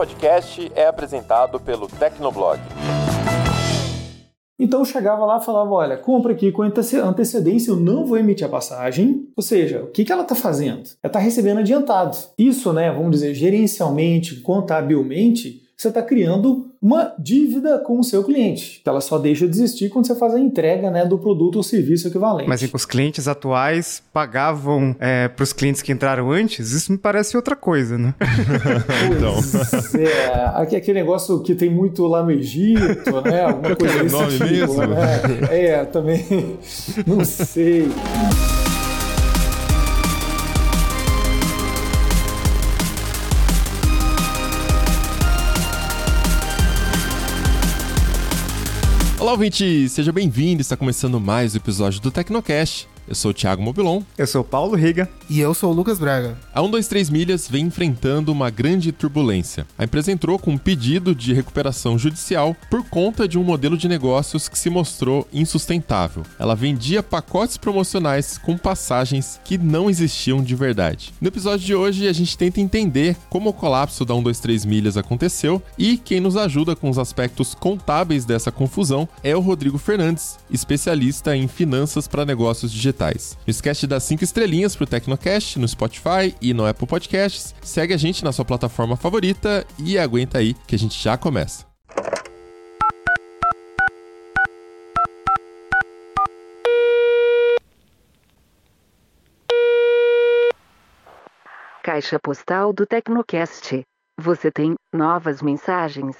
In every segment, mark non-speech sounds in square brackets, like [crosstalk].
podcast é apresentado pelo Tecnoblog. Então chegava lá e falava: olha, compra aqui com antecedência, eu não vou emitir a passagem. Ou seja, o que, que ela está fazendo? Ela está recebendo adiantado. Isso, né, vamos dizer, gerencialmente, contabilmente, você está criando uma dívida com o seu cliente, que ela só deixa de existir quando você faz a entrega né, do produto ou serviço equivalente. Mas os clientes atuais pagavam é, para os clientes que entraram antes? Isso me parece outra coisa, né? [laughs] pois então. é, aquele negócio que tem muito lá no Egito, né? Alguma coisa desse nome tipo, mesmo? Né? É, também [laughs] não sei. Olá, ouvinte! Seja bem-vindo! Está começando mais um episódio do Tecnocast. Eu sou o Thiago Mobilon. Eu sou o Paulo Riga. E eu sou o Lucas Braga. A 123 Milhas vem enfrentando uma grande turbulência. A empresa entrou com um pedido de recuperação judicial por conta de um modelo de negócios que se mostrou insustentável. Ela vendia pacotes promocionais com passagens que não existiam de verdade. No episódio de hoje, a gente tenta entender como o colapso da 123 Milhas aconteceu e quem nos ajuda com os aspectos contábeis dessa confusão é o Rodrigo Fernandes, especialista em finanças para negócios digitais digitais. Não esquece de dar 5 estrelinhas pro Tecnocast no Spotify e no Apple Podcasts. Segue a gente na sua plataforma favorita e aguenta aí que a gente já começa. Caixa postal do Tecnocast. Você tem novas mensagens.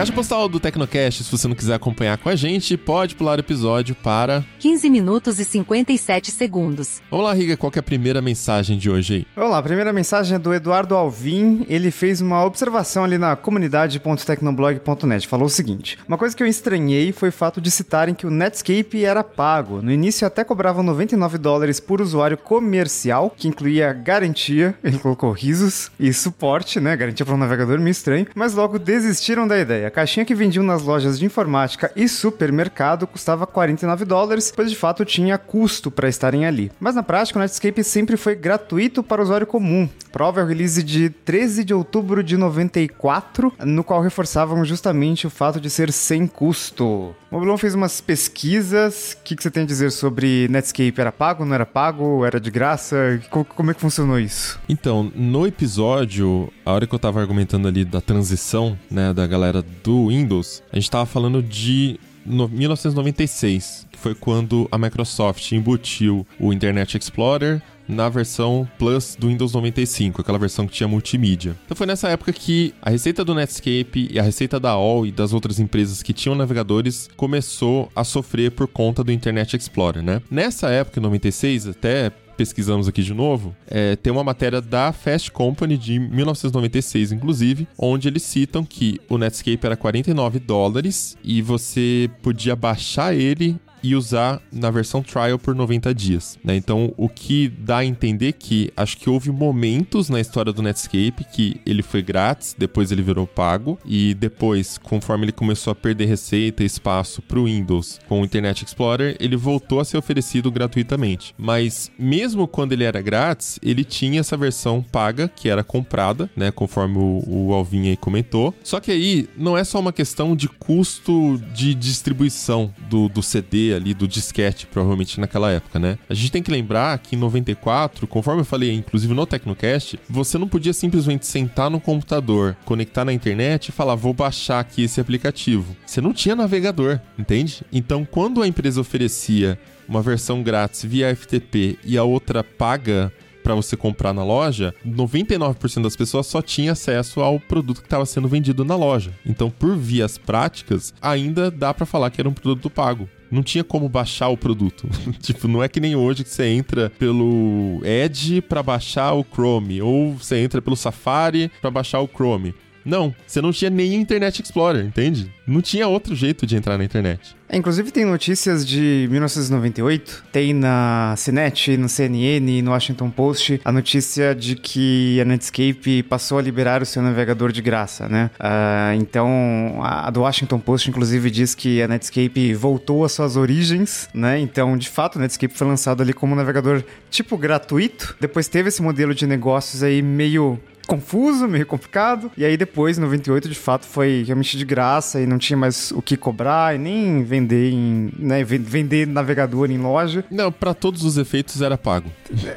Caixa postal do Tecnocast, se você não quiser acompanhar com a gente, pode pular o episódio para 15 minutos e 57 segundos. Vamos lá, Riga, qual é a primeira mensagem de hoje aí? Vamos lá, a primeira mensagem é do Eduardo Alvim. Ele fez uma observação ali na comunidade.tecnoblog.net. Falou o seguinte: Uma coisa que eu estranhei foi o fato de citarem que o Netscape era pago. No início até cobravam 99 dólares por usuário comercial, que incluía garantia, ele colocou risos, e suporte, né? Garantia para um navegador meio estranho, mas logo desistiram da ideia. A caixinha que vendiam nas lojas de informática e supermercado custava 49 dólares, pois de fato tinha custo para estarem ali. Mas na prática, o Netscape sempre foi gratuito para o usuário comum. Prova é o release de 13 de outubro de 94, no qual reforçavam justamente o fato de ser sem custo. Mobilon fez umas pesquisas. O que, que, você tem a dizer sobre Netscape? Era pago, não era pago? Era de graça? Como é que funcionou isso? Então, no episódio, a hora que eu tava argumentando ali da transição, né, da galera do Windows, a gente estava falando de no 1996, que foi quando a Microsoft embutiu o Internet Explorer na versão Plus do Windows 95, aquela versão que tinha multimídia. Então foi nessa época que a receita do Netscape e a receita da AOL e das outras empresas que tinham navegadores começou a sofrer por conta do Internet Explorer, né? Nessa época, em 96, até pesquisamos aqui de novo, é, tem uma matéria da Fast Company de 1996, inclusive, onde eles citam que o Netscape era 49 dólares e você podia baixar ele e usar na versão trial por 90 dias. Né? Então, o que dá a entender que acho que houve momentos na história do Netscape que ele foi grátis, depois ele virou pago, e depois, conforme ele começou a perder receita e espaço para o Windows com o Internet Explorer, ele voltou a ser oferecido gratuitamente. Mas mesmo quando ele era grátis, ele tinha essa versão paga, que era comprada, né? Conforme o, o Alvin aí comentou. Só que aí não é só uma questão de custo de distribuição do, do CD ali do disquete, provavelmente naquela época, né? A gente tem que lembrar que em 94, conforme eu falei, inclusive no Tecnocast, você não podia simplesmente sentar no computador, conectar na internet e falar, vou baixar aqui esse aplicativo. Você não tinha navegador, entende? Então, quando a empresa oferecia uma versão grátis via FTP e a outra paga para você comprar na loja, 99% das pessoas só tinha acesso ao produto que estava sendo vendido na loja. Então, por vias práticas, ainda dá para falar que era um produto pago não tinha como baixar o produto. [laughs] tipo, não é que nem hoje que você entra pelo Edge para baixar o Chrome, ou você entra pelo Safari para baixar o Chrome. Não, você não tinha nem Internet Explorer, entende? Não tinha outro jeito de entrar na internet. É, inclusive tem notícias de 1998, tem na CNET, no CNN no Washington Post a notícia de que a Netscape passou a liberar o seu navegador de graça, né? Uh, então, a, a do Washington Post inclusive diz que a Netscape voltou às suas origens, né? Então, de fato, a Netscape foi lançado ali como um navegador tipo gratuito. Depois teve esse modelo de negócios aí meio confuso, meio complicado. E aí depois, em 98, de fato, foi realmente de graça e não tinha mais o que cobrar e nem vender em, né, vender navegador em loja. Não, para todos os efeitos era pago.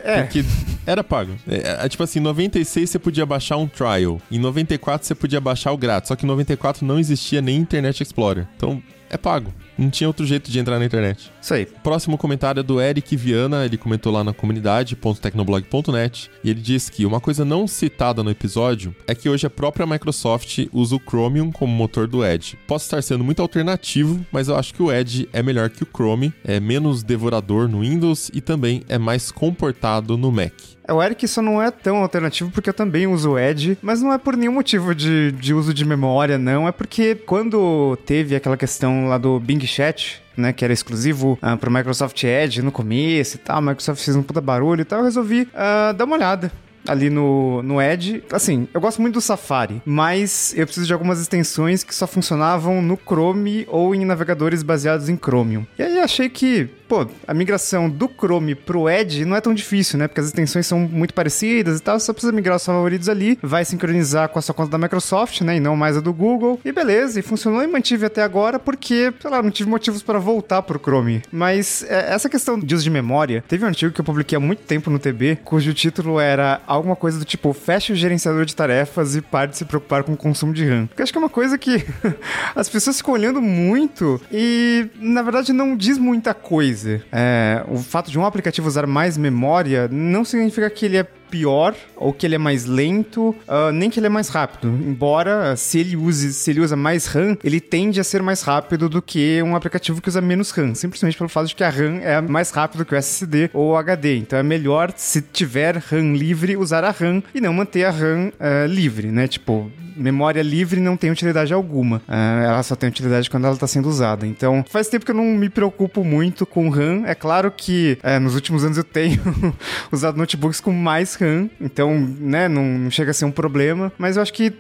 É. Porque era pago. É, é, tipo assim, em 96 você podia baixar um trial, em 94 você podia baixar o grátis, só que em 94 não existia nem Internet Explorer. Então, é pago. Não tinha outro jeito de entrar na internet. Isso aí. Próximo comentário é do Eric Viana, ele comentou lá na comunidade.tecnoblog.net e ele diz que uma coisa não citada no episódio é que hoje a própria Microsoft usa o Chromium como motor do Edge. Posso estar sendo muito alternativo, mas eu acho que o Edge é melhor que o Chrome, é menos devorador no Windows e também é mais comportado no Mac. É, o Eric só não é tão alternativo porque eu também uso o Edge, mas não é por nenhum motivo de, de uso de memória, não. É porque quando teve aquela questão lá do Bing Chat, né, que era exclusivo uh, pro Microsoft Edge no começo e tal, a Microsoft fez um puta barulho e tal, eu resolvi uh, dar uma olhada ali no, no Edge. Assim, eu gosto muito do Safari, mas eu preciso de algumas extensões que só funcionavam no Chrome ou em navegadores baseados em Chromium. E aí achei que, pô, a migração do Chrome pro Edge não é tão difícil, né? Porque as extensões são muito parecidas e tal, você só precisa migrar os favoritos ali, vai sincronizar com a sua conta da Microsoft, né? E não mais a do Google. E beleza, e funcionou e mantive até agora porque, sei lá, não tive motivos para voltar pro Chrome. Mas é, essa questão de uso de memória, teve um artigo que eu publiquei há muito tempo no TB, cujo título era alguma coisa do tipo, feche o gerenciador de tarefas e pare de se preocupar com o consumo de RAM. Porque acho que é uma coisa que [laughs] as pessoas ficam olhando muito e, na verdade, não diz muita coisa. É, o fato de um aplicativo usar mais memória não significa que ele é pior ou que ele é mais lento, uh, nem que ele é mais rápido. Embora se ele use, se ele usa mais RAM, ele tende a ser mais rápido do que um aplicativo que usa menos RAM, simplesmente pelo fato de que a RAM é mais rápido que o SSD ou o HD. Então é melhor se tiver RAM livre usar a RAM e não manter a RAM uh, livre, né? Tipo, memória livre não tem utilidade alguma. Uh, ela só tem utilidade quando ela está sendo usada. Então, faz tempo que eu não me preocupo muito com RAM. É claro que uh, nos últimos anos eu tenho [laughs] usado notebooks com mais RAM, então, né, não, não chega a ser um problema. Mas eu acho que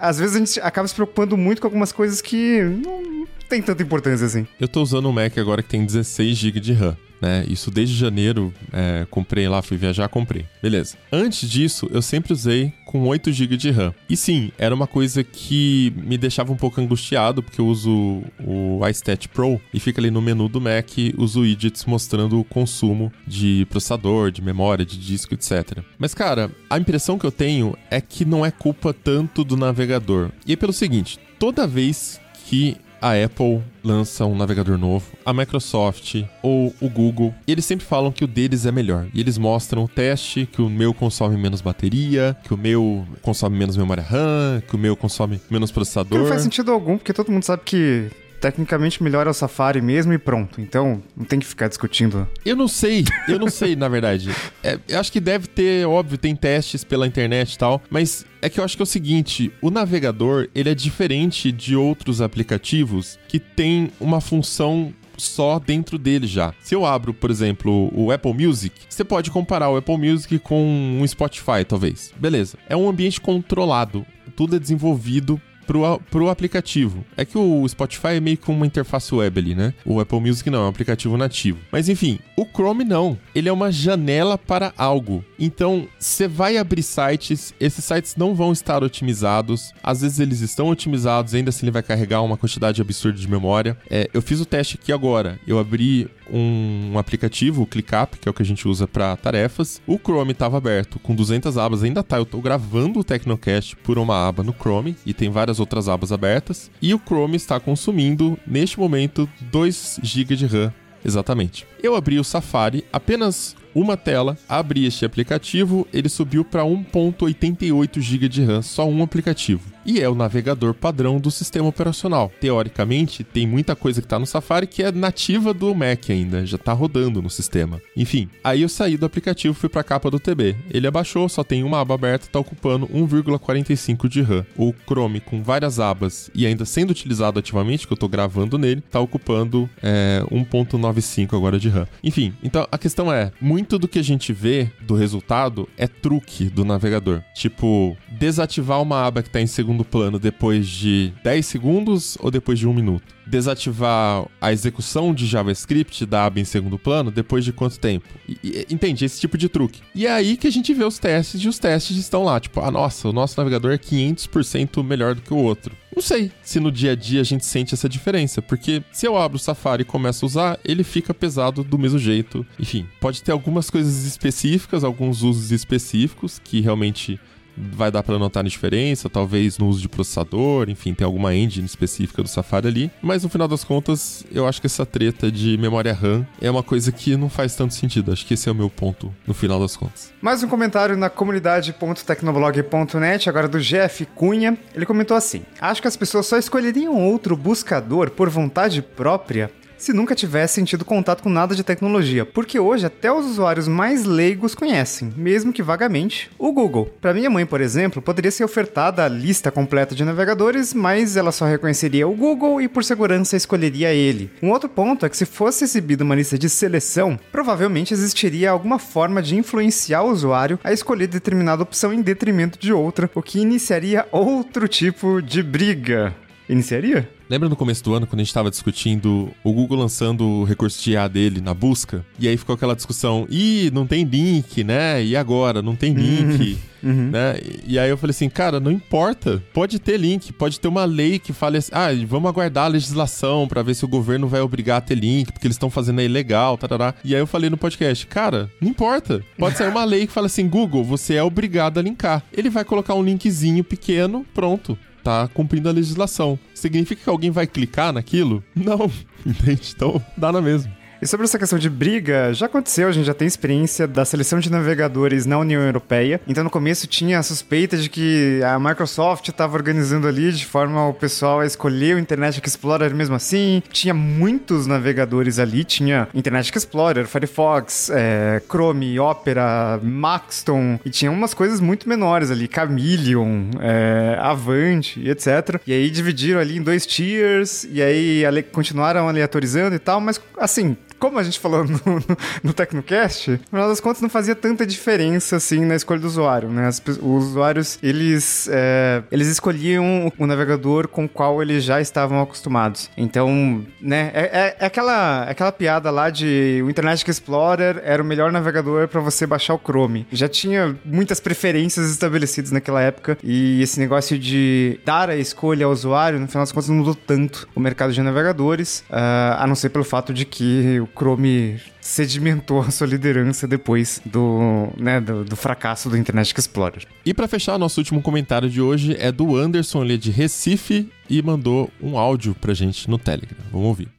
às vezes a gente acaba se preocupando muito com algumas coisas que não tem tanta importância assim. Eu tô usando um Mac agora que tem 16 GB de RAM né? Isso desde janeiro, é, comprei lá, fui viajar, comprei. Beleza. Antes disso, eu sempre usei com 8 GB de RAM. E sim, era uma coisa que me deixava um pouco angustiado, porque eu uso o iStat Pro e fica ali no menu do Mac, uso widgets mostrando o consumo de processador, de memória, de disco, etc. Mas, cara, a impressão que eu tenho é que não é culpa tanto do navegador. E é pelo seguinte, toda vez que a Apple lança um navegador novo, a Microsoft ou o Google, eles sempre falam que o deles é melhor. E eles mostram o teste que o meu consome menos bateria, que o meu consome menos memória RAM, que o meu consome menos processador. Não faz sentido algum, porque todo mundo sabe que tecnicamente melhor é o Safari mesmo e pronto. Então, não tem que ficar discutindo. Eu não sei, eu não sei, na verdade. É, eu acho que deve ter, óbvio, tem testes pela internet e tal, mas é que eu acho que é o seguinte, o navegador, ele é diferente de outros aplicativos que tem uma função só dentro dele já. Se eu abro, por exemplo, o Apple Music, você pode comparar o Apple Music com um Spotify, talvez. Beleza. É um ambiente controlado. Tudo é desenvolvido pro, pro aplicativo. É que o Spotify é meio que uma interface web ali, né? O Apple Music não, é um aplicativo nativo. Mas enfim, o Chrome não. Ele é uma janela para algo. Então, você vai abrir sites, esses sites não vão estar otimizados. Às vezes eles estão otimizados, ainda assim ele vai carregar uma quantidade absurda de memória. É, eu fiz o teste aqui agora. Eu abri um, aplicativo, o ClickUp, que é o que a gente usa para tarefas. O Chrome estava aberto com 200 abas, ainda tá. Eu tô gravando o Tecnocast por uma aba no Chrome e tem várias outras abas abertas. E o Chrome está consumindo, neste momento, 2 GB de RAM. Exatamente. Eu abri o Safari, apenas uma tela, abri este aplicativo, ele subiu para 1.88 GB de RAM, só um aplicativo e é o navegador padrão do sistema operacional. Teoricamente, tem muita coisa que está no Safari que é nativa do Mac ainda, já está rodando no sistema. Enfim, aí eu saí do aplicativo e fui para a capa do TB. Ele abaixou, só tem uma aba aberta, está ocupando 1,45 de RAM. O Chrome com várias abas e ainda sendo utilizado ativamente, que eu estou gravando nele, está ocupando é, 1.95 agora de RAM. Enfim, então a questão é, muito do que a gente vê do resultado é truque do navegador. Tipo, desativar uma aba que está em segundo plano depois de 10 segundos ou depois de um minuto? Desativar a execução de JavaScript da aba em segundo plano depois de quanto tempo? E, e, entende? Esse tipo de truque. E é aí que a gente vê os testes e os testes estão lá. Tipo, ah, nossa, o nosso navegador é 500% melhor do que o outro. Não sei se no dia a dia a gente sente essa diferença, porque se eu abro o Safari e começo a usar, ele fica pesado do mesmo jeito. Enfim, pode ter algumas coisas específicas, alguns usos específicos que realmente vai dar para notar a diferença, talvez no uso de processador, enfim, tem alguma engine específica do Safari ali, mas no final das contas, eu acho que essa treta de memória RAM é uma coisa que não faz tanto sentido. Acho que esse é o meu ponto no final das contas. Mais um comentário na comunidade.tecnoblog.net, agora do Jeff Cunha. Ele comentou assim: Acho que as pessoas só escolheriam outro buscador por vontade própria se nunca tivesse tido contato com nada de tecnologia, porque hoje até os usuários mais leigos conhecem, mesmo que vagamente, o Google. Para minha mãe, por exemplo, poderia ser ofertada a lista completa de navegadores, mas ela só reconheceria o Google e por segurança escolheria ele. Um outro ponto é que se fosse exibida uma lista de seleção, provavelmente existiria alguma forma de influenciar o usuário a escolher determinada opção em detrimento de outra, o que iniciaria outro tipo de briga. Iniciaria? Lembra no começo do ano, quando a gente estava discutindo o Google lançando o recurso de IA dele na busca? E aí ficou aquela discussão, ih, não tem link, né? E agora? Não tem link, uhum. uhum. né? E aí eu falei assim, cara, não importa. Pode ter link, pode ter uma lei que fale assim, ah, vamos aguardar a legislação para ver se o governo vai obrigar a ter link, porque eles estão fazendo aí legal, tarará. E aí eu falei no podcast, cara, não importa. Pode sair uma lei que fala assim, Google, você é obrigado a linkar. Ele vai colocar um linkzinho pequeno, pronto tá cumprindo a legislação. Significa que alguém vai clicar naquilo? Não, [laughs] entende? Então dá na mesma. E sobre essa questão de briga, já aconteceu, a gente já tem experiência da seleção de navegadores na União Europeia. Então no começo tinha a suspeita de que a Microsoft estava organizando ali de forma o pessoal a escolher o Internet Explorer mesmo assim. Tinha muitos navegadores ali, tinha Internet Explorer, Firefox, é, Chrome, Opera, Maxton, e tinha umas coisas muito menores ali, Chameleon, é, Avante, etc. E aí dividiram ali em dois tiers, e aí continuaram aleatorizando e tal, mas assim, como a gente falou no, no, no Tecnocast, no final das contas não fazia tanta diferença assim na escolha do usuário, né? As, os usuários, eles, é, eles escolhiam o, navegador com o qual eles já estavam acostumados. Então, né, é, é, é aquela, é aquela piada lá de o Internet Explorer era o melhor navegador para você baixar o Chrome. Já tinha muitas preferências estabelecidas naquela época e esse negócio de dar a escolha ao usuário, no final das contas, não mudou tanto o mercado de navegadores, uh, a não ser pelo fato de que o Chrome sedimentou a sua liderança depois do, né, do, do fracasso do Internet Explorer. E para fechar, nosso último comentário de hoje é do Anderson, ele é de Recife e mandou um áudio pra gente no Telegram. Vamos ouvir.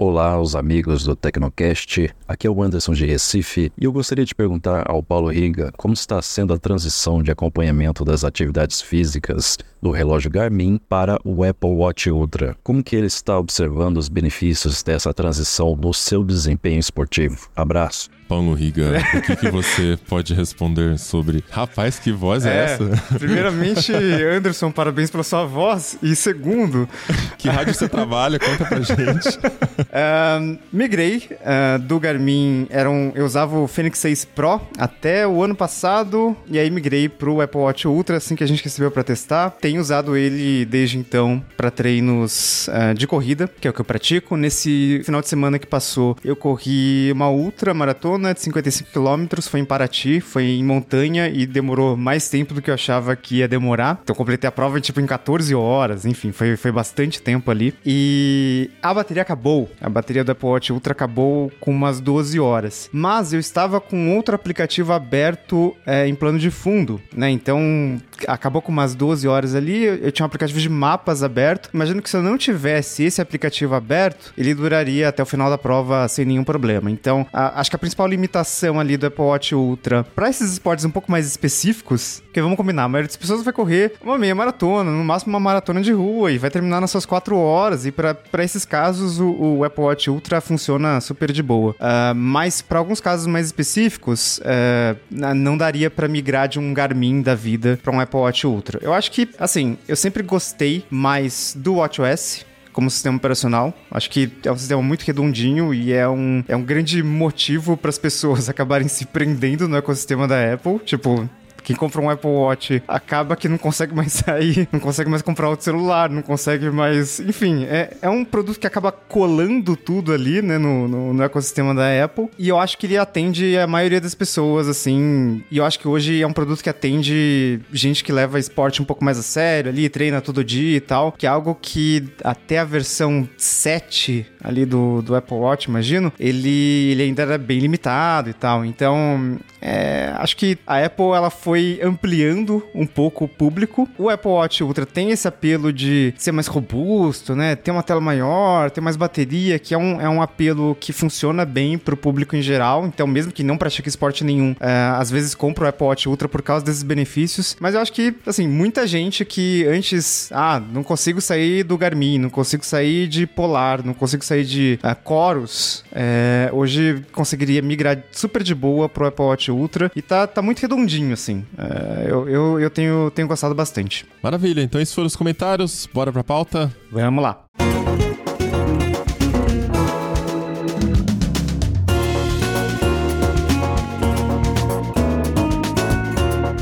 Olá, os amigos do Tecnocast. Aqui é o Anderson de Recife e eu gostaria de perguntar ao Paulo Riga como está sendo a transição de acompanhamento das atividades físicas do relógio Garmin para o Apple Watch Ultra. Como que ele está observando os benefícios dessa transição no seu desempenho esportivo? Abraço. Paulo Riga, o que, que, você pode responder sobre. Rapaz, que voz é, é essa? Primeiramente, Anderson, parabéns pela sua voz. E segundo. [laughs] que rádio você trabalha? Conta pra gente. [laughs] Uh, migrei uh, do Garmin. Era um, eu usava o Fênix 6 Pro até o ano passado. E aí migrei pro Apple Watch Ultra assim que a gente recebeu para testar. Tenho usado ele desde então para treinos uh, de corrida, que é o que eu pratico. Nesse final de semana que passou, eu corri uma ultra maratona maratona de 55 quilômetros, foi em Paraty, foi em montanha e demorou mais tempo do que eu achava que ia demorar. Então completei a prova tipo em 14 horas, enfim, foi, foi bastante tempo ali. E a bateria acabou, a bateria da Apple Watch Ultra acabou com umas 12 horas. Mas eu estava com outro aplicativo aberto é, em plano de fundo, né? Então acabou com umas 12 horas ali, eu tinha um aplicativo de mapas aberto. Imagino que se eu não tivesse esse aplicativo aberto, ele duraria até o final da prova sem nenhum problema. Então, a, acho que a principal limitação ali do Apple Watch Ultra para esses esportes um pouco mais específicos, que vamos combinar, a maioria das pessoas vai correr uma meia maratona, no máximo uma maratona de rua e vai terminar nas suas quatro horas. E para esses casos, o, o, Apple Watch Ultra funciona super de boa. Uh, mas para alguns casos mais específicos, uh, não daria para migrar de um Garmin da vida para um Apple Watch Ultra. Eu acho que, assim, eu sempre gostei mais do WatchOS como sistema operacional. Acho que é um sistema muito redondinho e é um, é um grande motivo para as pessoas [laughs] acabarem se prendendo no ecossistema da Apple. Tipo, quem compra um Apple Watch acaba que não consegue mais [laughs] sair, não consegue mais comprar outro celular, não consegue mais. Enfim, é, é um produto que acaba colando tudo ali, né, no, no, no, ecossistema da Apple. E eu acho que ele atende a maioria das pessoas, assim. E eu acho que hoje é um produto que atende gente que leva esporte um pouco mais a sério ali, treina todo dia e tal. Que é algo que até a versão 7 ali do, do Apple Watch, imagino, ele, ele ainda era bem limitado e tal. Então, é, acho que a Apple ela foi foi ampliando um pouco o público. O Apple Watch Ultra tem esse apelo de ser mais robusto, né? Ter uma tela maior, ter mais bateria, que é um, é um apelo que funciona bem pro público em geral. Então, mesmo que não pratique esporte nenhum, é, às vezes compra o Apple Watch Ultra por causa desses benefícios. Mas eu acho que, assim, muita gente que antes, ah, não consigo sair do Garmin, não consigo sair de Polar, não consigo sair de uh, Chorus, é, hoje conseguiria migrar super de boa pro Apple Watch Ultra e tá, tá muito redondinho, assim. É, eu, eu, eu tenho, tenho gostado bastante. Maravilha, então esses foram os comentários. Bora pra pauta? Vamos lá.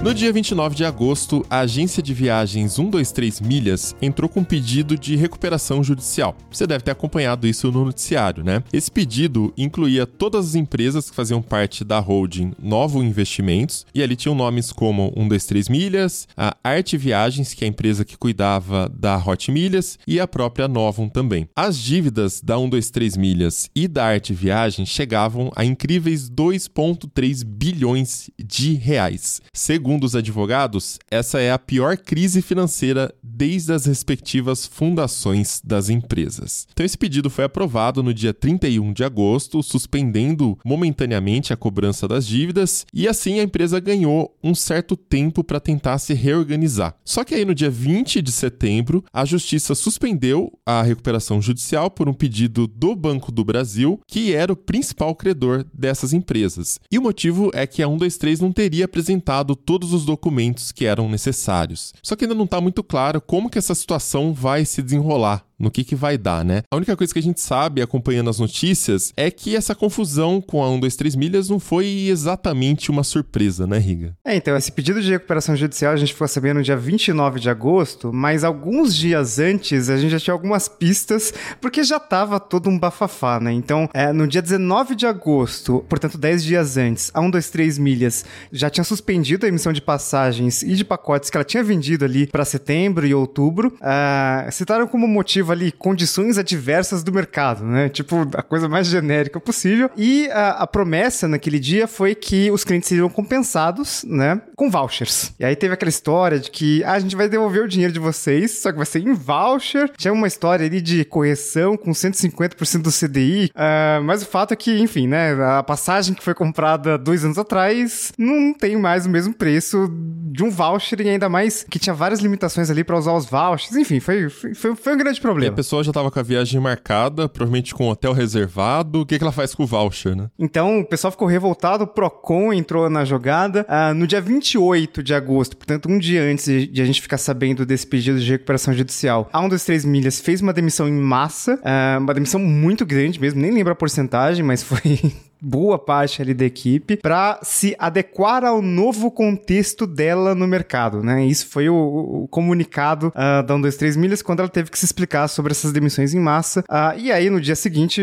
No dia 29 de agosto, a agência de viagens 123 Milhas entrou com um pedido de recuperação judicial. Você deve ter acompanhado isso no noticiário, né? Esse pedido incluía todas as empresas que faziam parte da holding Novo Investimentos, e ali tinham nomes como 123 Milhas, a Arte Viagens, que é a empresa que cuidava da Hot Milhas, e a própria Novum também. As dívidas da 123 Milhas e da Arte Viagens chegavam a incríveis 2,3 bilhões de reais. Segundo Segundo os advogados, essa é a pior crise financeira desde as respectivas fundações das empresas. Então, esse pedido foi aprovado no dia 31 de agosto, suspendendo momentaneamente a cobrança das dívidas, e assim a empresa ganhou um certo tempo para tentar se reorganizar. Só que aí, no dia 20 de setembro, a justiça suspendeu a recuperação judicial por um pedido do Banco do Brasil, que era o principal credor dessas empresas. E o motivo é que a 123 não teria apresentado todos todos os documentos que eram necessários. Só que ainda não está muito claro como que essa situação vai se desenrolar no que, que vai dar, né? A única coisa que a gente sabe, acompanhando as notícias, é que essa confusão com a 1, 2, 3 milhas não foi exatamente uma surpresa, né, Riga? É, então, esse pedido de recuperação judicial a gente ficou sabendo no dia 29 de agosto, mas alguns dias antes a gente já tinha algumas pistas, porque já tava todo um bafafá, né? Então, é, no dia 19 de agosto, portanto, 10 dias antes, a 1, 2, 3 milhas já tinha suspendido a emissão de passagens e de pacotes que ela tinha vendido ali para setembro e outubro. Uh, citaram como motivo ali condições adversas do mercado, né? Tipo, a coisa mais genérica possível. E a, a promessa naquele dia foi que os clientes seriam compensados, né? Com vouchers. E aí teve aquela história de que ah, a gente vai devolver o dinheiro de vocês, só que vai ser em voucher. Tinha uma história ali de correção com 150% do CDI. Uh, ah, mas o fato é que, enfim, né? A passagem que foi comprada dois anos atrás não tem mais o mesmo preço de um voucher e ainda mais que tinha várias limitações ali para usar os vouchers. Enfim, foi, foi, foi um grande problema problema. E a pessoa já tava com a viagem marcada, provavelmente com hotel reservado. O que, que ela faz com o voucher, né? Então, o pessoal ficou revoltado, o Procon entrou na jogada. Uh, no dia 28 de agosto, portanto, um dia antes de a gente ficar sabendo desse pedido de recuperação judicial, a 1 dos 3 milhas fez uma demissão em massa, uh, uma demissão muito grande mesmo, nem lembro a porcentagem, mas foi boa parte ali da equipe para se adequar ao novo contexto dela no mercado, né? Isso foi o, o comunicado uh, da 123 Milhas quando ela teve que se explicar sobre essas demissões em massa. Uh, e aí, no dia seguinte,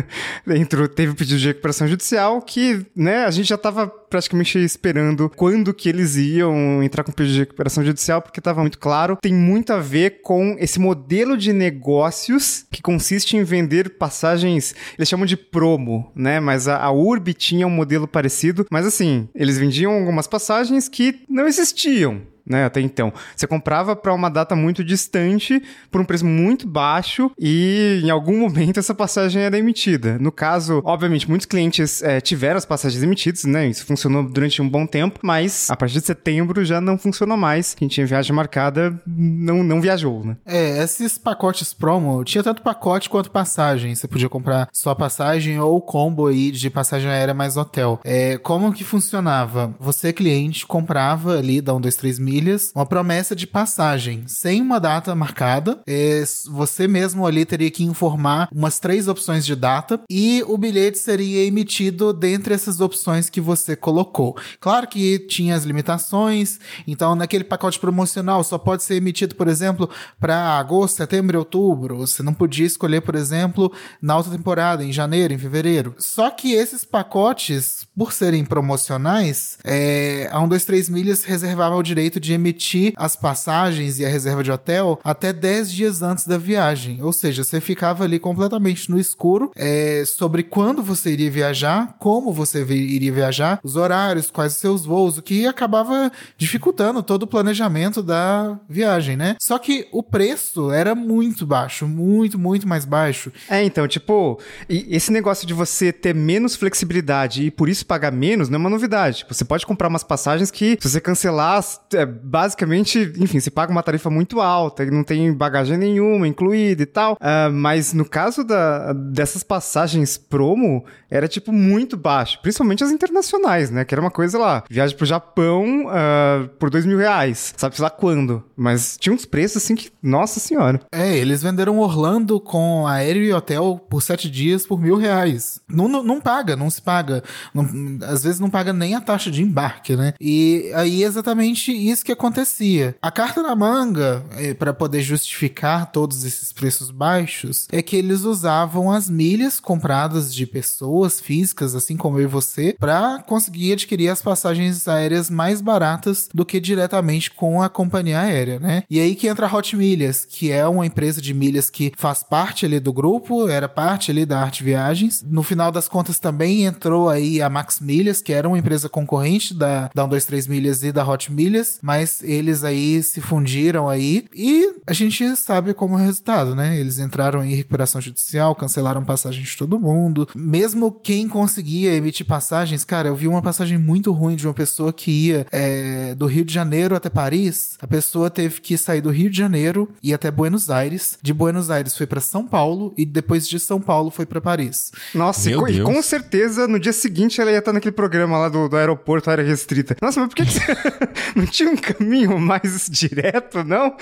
[laughs] entrou, teve o pedido de recuperação judicial que, né, a gente já estava praticamente esperando quando que eles iam entrar com pedido de recuperação judicial, porque estava muito claro. Tem muito a ver com esse modelo de negócios que consiste em vender passagens, eles chamam de promo, né? Mas a, a Urb tinha um modelo parecido, mas assim, eles vendiam algumas passagens que não existiam né, até então. Você comprava para uma data muito distante, por um preço muito baixo, e em algum [laughs] momento essa passagem era emitida. No caso, obviamente, muitos clientes é, tiveram as passagens emitidas, né? Isso funcionou durante um bom tempo, mas a partir de setembro já não funcionou mais. Quem tinha viagem marcada não, não viajou, né? É, esses pacotes promo, tinha tanto pacote quanto passagem. Você podia comprar só passagem ou combo aí de passagem aérea mais hotel. É, como que funcionava? Você, cliente, comprava ali da 1, 2, 3 milhas uma promessa de passagem, sem uma data marcada. É, você mesmo ali teria que informar umas três opções de data e o bilhete seria emitido dentre essas opções que você colocou. Claro que tinha as limitações, então naquele pacote promocional só pode ser emitido, por exemplo, para agosto, setembro e outubro. Você não podia escolher, por exemplo, na alta temporada, em janeiro, em fevereiro. Só que esses pacotes, por serem promocionais, é, a 1, 2, 3 milhas reservava o direito de emitir as passagens e a reserva de hotel até 10 dias antes da viagem. Ou seja, você ficava ali completamente no escuro é, sobre quando você iria viajar, como você iria viajar, os horários, quais os seus voos, o que acabava dificultando todo o planejamento da viagem, né? Só que o preço era muito baixo, muito, muito mais baixo. É, então, tipo, esse negócio de você ter menos flexibilidade e por isso pagar menos não é uma novidade. Você pode comprar umas passagens que, se você cancelar, é, basicamente, enfim, você paga uma tarifa muito alta, não tem bagagem nenhuma incluída e tal. Uh, mas no caso da, dessas passagens promo, era, tipo, muito baixo. Principalmente as internacionais, né? Que era uma coisa lá, viagem pro Japão uh, por dois mil reais. Sabe lá quando? Mas tinha uns preços assim que, nossa senhora. É, eles venderam Orlando com aéreo e hotel por sete dias por mil reais. Não, não, não paga, não se paga. Não, às vezes não paga nem a taxa de embarque, né? E aí é exatamente isso que acontecia. A carta na manga, é, para poder justificar todos esses preços baixos, é que eles usavam as milhas compradas de pessoas físicas, assim como eu e você, para conseguir adquirir as passagens aéreas mais baratas do que diretamente com a companhia aérea, né? E aí que entra a Hot Milhas, que é uma empresa de milhas que faz parte ali do grupo, era parte ali da Arte Viagens. No final das contas também entrou aí a Max Milhas, que era uma empresa concorrente da, da 123 Milhas e da Hot Milhas, mas eles aí se fundiram aí e a gente sabe como é o resultado, né? Eles entraram em recuperação judicial, cancelaram passagens de todo mundo. Mesmo quem conseguia emitir passagens, cara, eu vi uma passagem muito ruim de uma pessoa que ia é, do Rio de Janeiro até Paris. A pessoa teve que sair do Rio de Janeiro e ir até Buenos Aires. De Buenos Aires foi para São Paulo e depois de São Paulo foi para Paris. Nossa, e com, e com, certeza no dia seguinte ela ia estar naquele programa lá do, do aeroporto, área restrita. Nossa, mas por que, que você [laughs] não tinha um caminho mais direto, não?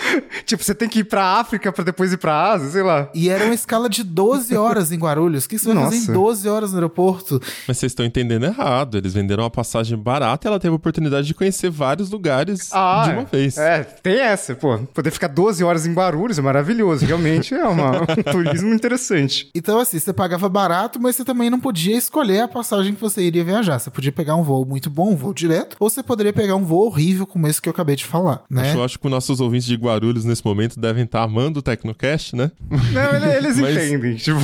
Tipo, você tem que ir pra África para depois ir pra Ásia, sei lá. E era uma escala de 12 horas em Guarulhos. O que você vai Nossa. fazer em 12 horas no aeroporto? Mas vocês estão entendendo errado. Eles venderam uma passagem barata e ela teve a oportunidade de conhecer vários lugares ah, de uma vez. É, tem essa, pô. Poder ficar 12 horas em Guarulhos é maravilhoso. Realmente é uma, [laughs] um turismo interessante. Então, assim, você pagava barato, mas você também não podia escolher a passagem que você iria viajar. Você podia pegar um voo muito bom, um voo direto, ou você poderia pegar um voo horrível como esse que eu acabei de falar, né? Acho, acho que os nossos ouvintes de Guarulhos nesse momento devem estar amando o Tecnocast, né? [laughs] Não, eles mas... entendem. Tipo,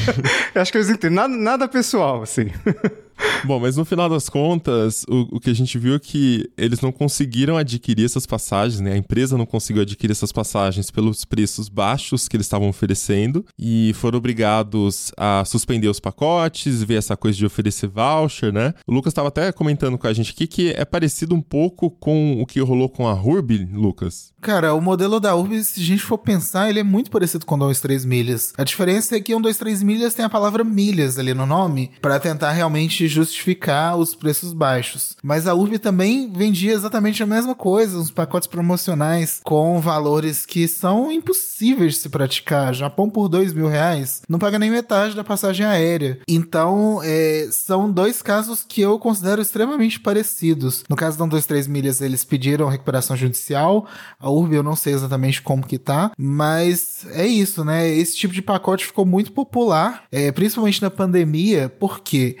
[laughs] acho que eles entendem. Nada, nada pessoal, assim. [laughs] [laughs] Bom, mas no final das contas, o, o, que a gente viu é que eles não conseguiram adquirir essas passagens, né? A empresa não conseguiu adquirir essas passagens pelos preços baixos que eles estavam oferecendo e foram obrigados a suspender os pacotes, ver essa coisa de oferecer voucher, né? O Lucas estava até comentando com a gente aqui que é parecido um pouco com o que rolou com a Urb, Lucas. Cara, o modelo da Urb, se a gente for pensar, ele é muito parecido com o 2, 3 milhas. A diferença é que o 2, 3 milhas tem a palavra milhas ali no nome para tentar realmente justificar os preços baixos. Mas a Urb também vendia exatamente a mesma coisa, uns pacotes promocionais com valores que são impossíveis de se praticar. Japão por dois mil reais não paga nem metade da passagem aérea. Então, é, são dois casos que eu considero extremamente parecidos. No caso da 3 milhas, eles pediram recuperação judicial. A Urb eu não sei exatamente como que tá, mas é isso, né? Esse tipo de pacote ficou muito popular, é, principalmente na pandemia, porque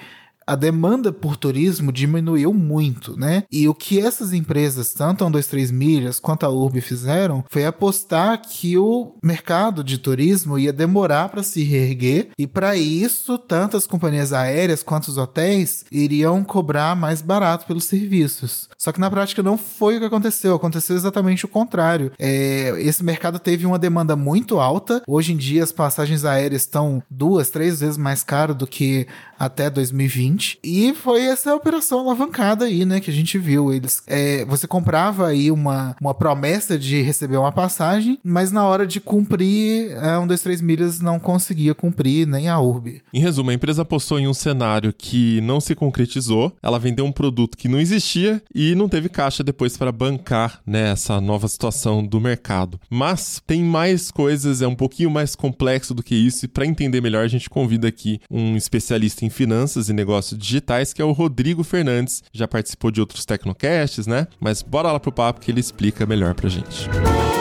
a demanda por turismo diminuiu muito, né? E o que essas empresas, tanto a 123 Milhas quanto a Urb fizeram, foi apostar que o mercado de turismo ia demorar para se reerguer e para isso, tanto as companhias aéreas quanto os hotéis iriam cobrar mais barato pelos serviços. Só que na prática não foi o que aconteceu, aconteceu exatamente o contrário. É, esse mercado teve uma demanda muito alta. Hoje em dia as passagens aéreas estão duas, três vezes mais caras do que até 2020. E foi essa operação alavancada aí, né, que a gente viu. Eles, é, você comprava aí uma, uma promessa de receber uma passagem, mas na hora de cumprir, é, um, dois, três milhas não conseguia cumprir, nem a URB. Em resumo, a empresa apostou em um cenário que não se concretizou, ela vendeu um produto que não existia e não teve caixa depois para bancar né, nova situação do mercado. Mas tem mais coisas, é um pouquinho mais complexo do que isso, e para entender melhor, a gente convida aqui um especialista em finanças e negócios digitais, que é o Rodrigo Fernandes. Já participou de outros Tecnocasts, né? Mas bora lá pro papo que ele explica melhor pra gente. Fala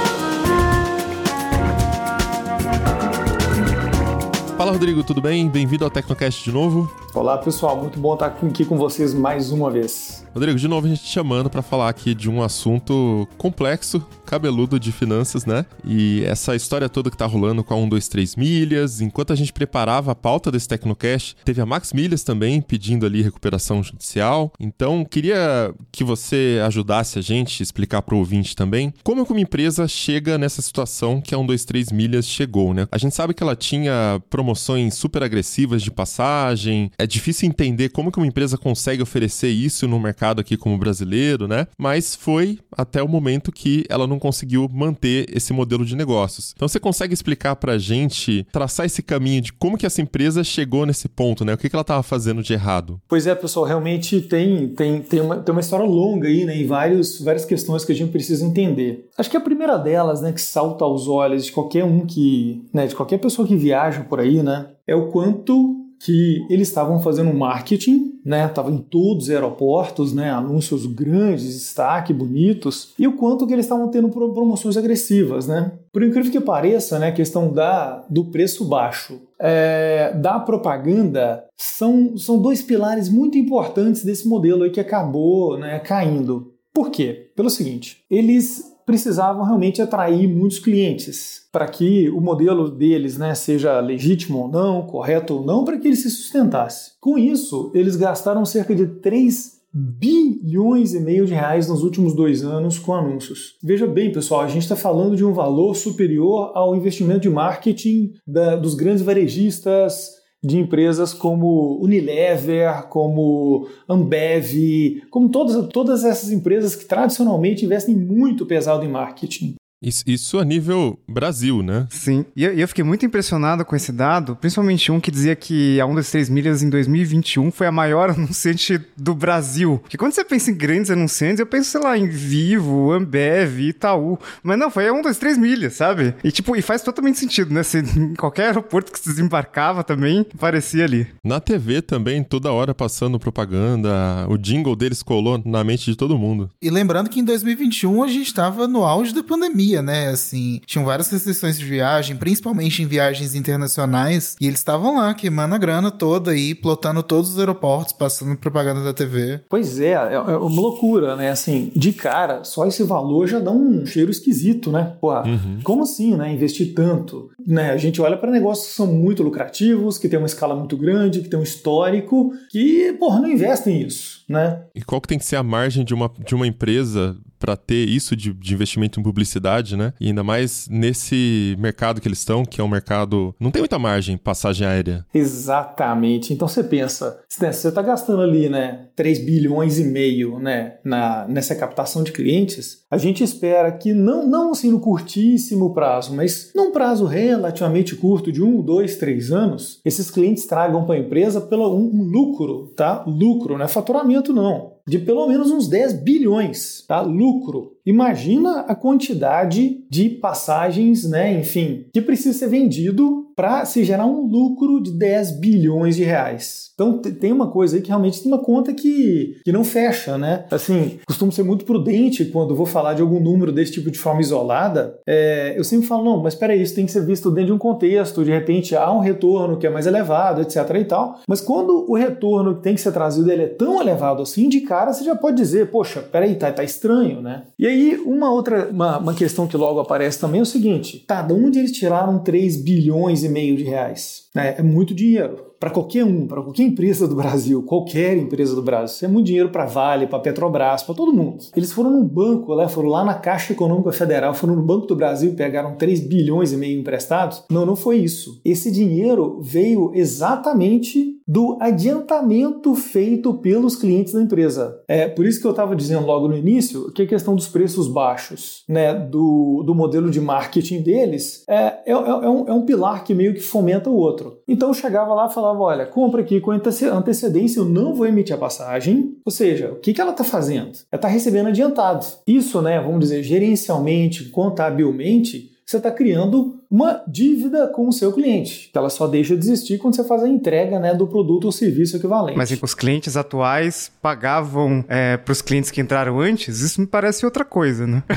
Rodrigo, tudo bem? Bem-vindo ao Tecnocast de novo. Olá pessoal, muito bom estar aqui com vocês mais uma vez. Rodrigo, de novo a gente te chamando para falar aqui de um assunto complexo, cabeludo de finanças, né? E essa história toda que tá rolando com a 123 milhas, enquanto a gente preparava a pauta desse Tecnocast, teve a Max Milhas também pedindo ali recuperação judicial. Então, queria que você ajudasse a gente a explicar para o ouvinte também como é que uma empresa chega nessa situação que a 123 milhas chegou, né? A gente sabe que ela tinha promoções super agressivas de passagem, é difícil entender como que uma empresa consegue oferecer isso no mercado aqui como brasileiro, né? Mas foi até o momento que ela não conseguiu manter esse modelo de negócios. Então você consegue explicar pra gente, traçar esse caminho de como que essa empresa chegou nesse ponto, né? O que, que ela estava fazendo de errado? Pois é, pessoal, realmente tem, tem, tem, uma, tem uma história longa aí, né? E vários, várias questões que a gente precisa entender. Acho que a primeira delas, né, que salta aos olhos de qualquer um que, né, de qualquer pessoa que viaja por aí, né, é o quanto que eles estavam fazendo marketing, né? Tava em todos os aeroportos, né? Anúncios grandes, destaque, bonitos, e o quanto que eles estavam tendo promoções agressivas, né? Por incrível que pareça, né? A questão da, do preço baixo, é, da propaganda, são, são dois pilares muito importantes desse modelo aí que acabou né, caindo. Por quê? Pelo seguinte, eles precisavam realmente atrair muitos clientes para que o modelo deles né, seja legítimo ou não, correto ou não, para que ele se sustentasse. Com isso, eles gastaram cerca de 3 bilhões e meio de reais nos últimos dois anos com anúncios. Veja bem, pessoal, a gente está falando de um valor superior ao investimento de marketing da, dos grandes varejistas, de empresas como Unilever, como Ambev, como todas, todas essas empresas que tradicionalmente investem muito pesado em marketing. Isso, isso a nível Brasil, né? Sim. E eu, eu, fiquei muito impressionado com esse dado, principalmente um que dizia que a 1 das 3 milhas em 2021 foi a maior [laughs] anunciante do Brasil. Porque quando você pensa em grandes anunciantes, eu penso, sei lá, em Vivo, Ambev, Itaú. Mas não, foi a 1 das 3 milhas, sabe? E tipo, e faz totalmente sentido, né? Se, em qualquer aeroporto que se desembarcava também, aparecia ali. Na TV também, toda hora passando propaganda, o jingle deles colou na mente de todo mundo. E lembrando que em 2021 a gente estava no auge da pandemia pandemia, né? Assim, tinham várias restrições de viagem, principalmente em viagens internacionais, e eles estavam lá queimando a grana toda aí, plotando todos os aeroportos, passando propaganda da TV. Pois é, é, é uma loucura, né? Assim, de cara, só esse valor já dá um cheiro esquisito, né? Pô, uhum. como assim, né? Investir tanto? Né? A gente olha para negócios que são muito lucrativos, que tem uma escala muito grande, que tem um histórico, que, porra, não investem nisso, né? E qual que tem que ser a margem de uma, de uma empresa para ter isso de, de, investimento em publicidade, né? E ainda mais nesse mercado que eles estão, que é um mercado. Não tem muita margem passagem aérea. Exatamente. Então você pensa, né, você está gastando ali, né, 3 bilhões e meio, né, na, nessa captação de clientes. A gente espera que não, não assim no curtíssimo prazo, mas num prazo relativamente curto de um, dois, três anos, esses clientes tragam para a empresa pelo um, lucro, tá? Lucro, não é faturamento não de pelo menos uns 10 bilhões, tá? Lucro. Imagina a quantidade de passagens, né, enfim, que precisa ser vendido para se gerar um lucro de 10 bilhões de reais. Então tem uma coisa aí que realmente tem uma conta que, que não fecha, né? Assim, costumo ser muito prudente quando vou falar de algum número desse tipo de forma isolada. É, eu sempre falo, não, mas espera aí, isso tem que ser visto dentro de um contexto, de repente há um retorno que é mais elevado, etc e tal. Mas quando o retorno que tem que ser trazido ele é tão elevado assim, de cara você já pode dizer, poxa, peraí, tá, tá estranho, né? E aí uma outra, uma, uma questão que logo aparece também é o seguinte, tá, de onde eles tiraram 3 bilhões e meio de reais? É, é muito dinheiro para qualquer um, para qualquer empresa do Brasil, qualquer empresa do Brasil. Isso é muito dinheiro para Vale, para Petrobras, para todo mundo. Eles foram no banco, né, foram lá na Caixa Econômica Federal, foram no Banco do Brasil e pegaram 3 bilhões e meio emprestados. Não, não foi isso. Esse dinheiro veio exatamente do adiantamento feito pelos clientes da empresa. É por isso que eu estava dizendo logo no início que a questão dos preços baixos, né, do, do modelo de marketing deles, é, é, é, um, é um pilar que meio que fomenta o outro. Então eu chegava lá e falava, olha, compra aqui com antecedência, eu não vou emitir a passagem. Ou seja, o que, que ela está fazendo? Ela está recebendo adiantado. Isso, né, vamos dizer, gerencialmente, contabilmente, você está criando uma dívida com o seu cliente, que ela só deixa de existir quando você faz a entrega né, do produto ou serviço equivalente. Mas os clientes atuais pagavam é, para os clientes que entraram antes? Isso me parece outra coisa, né? [laughs]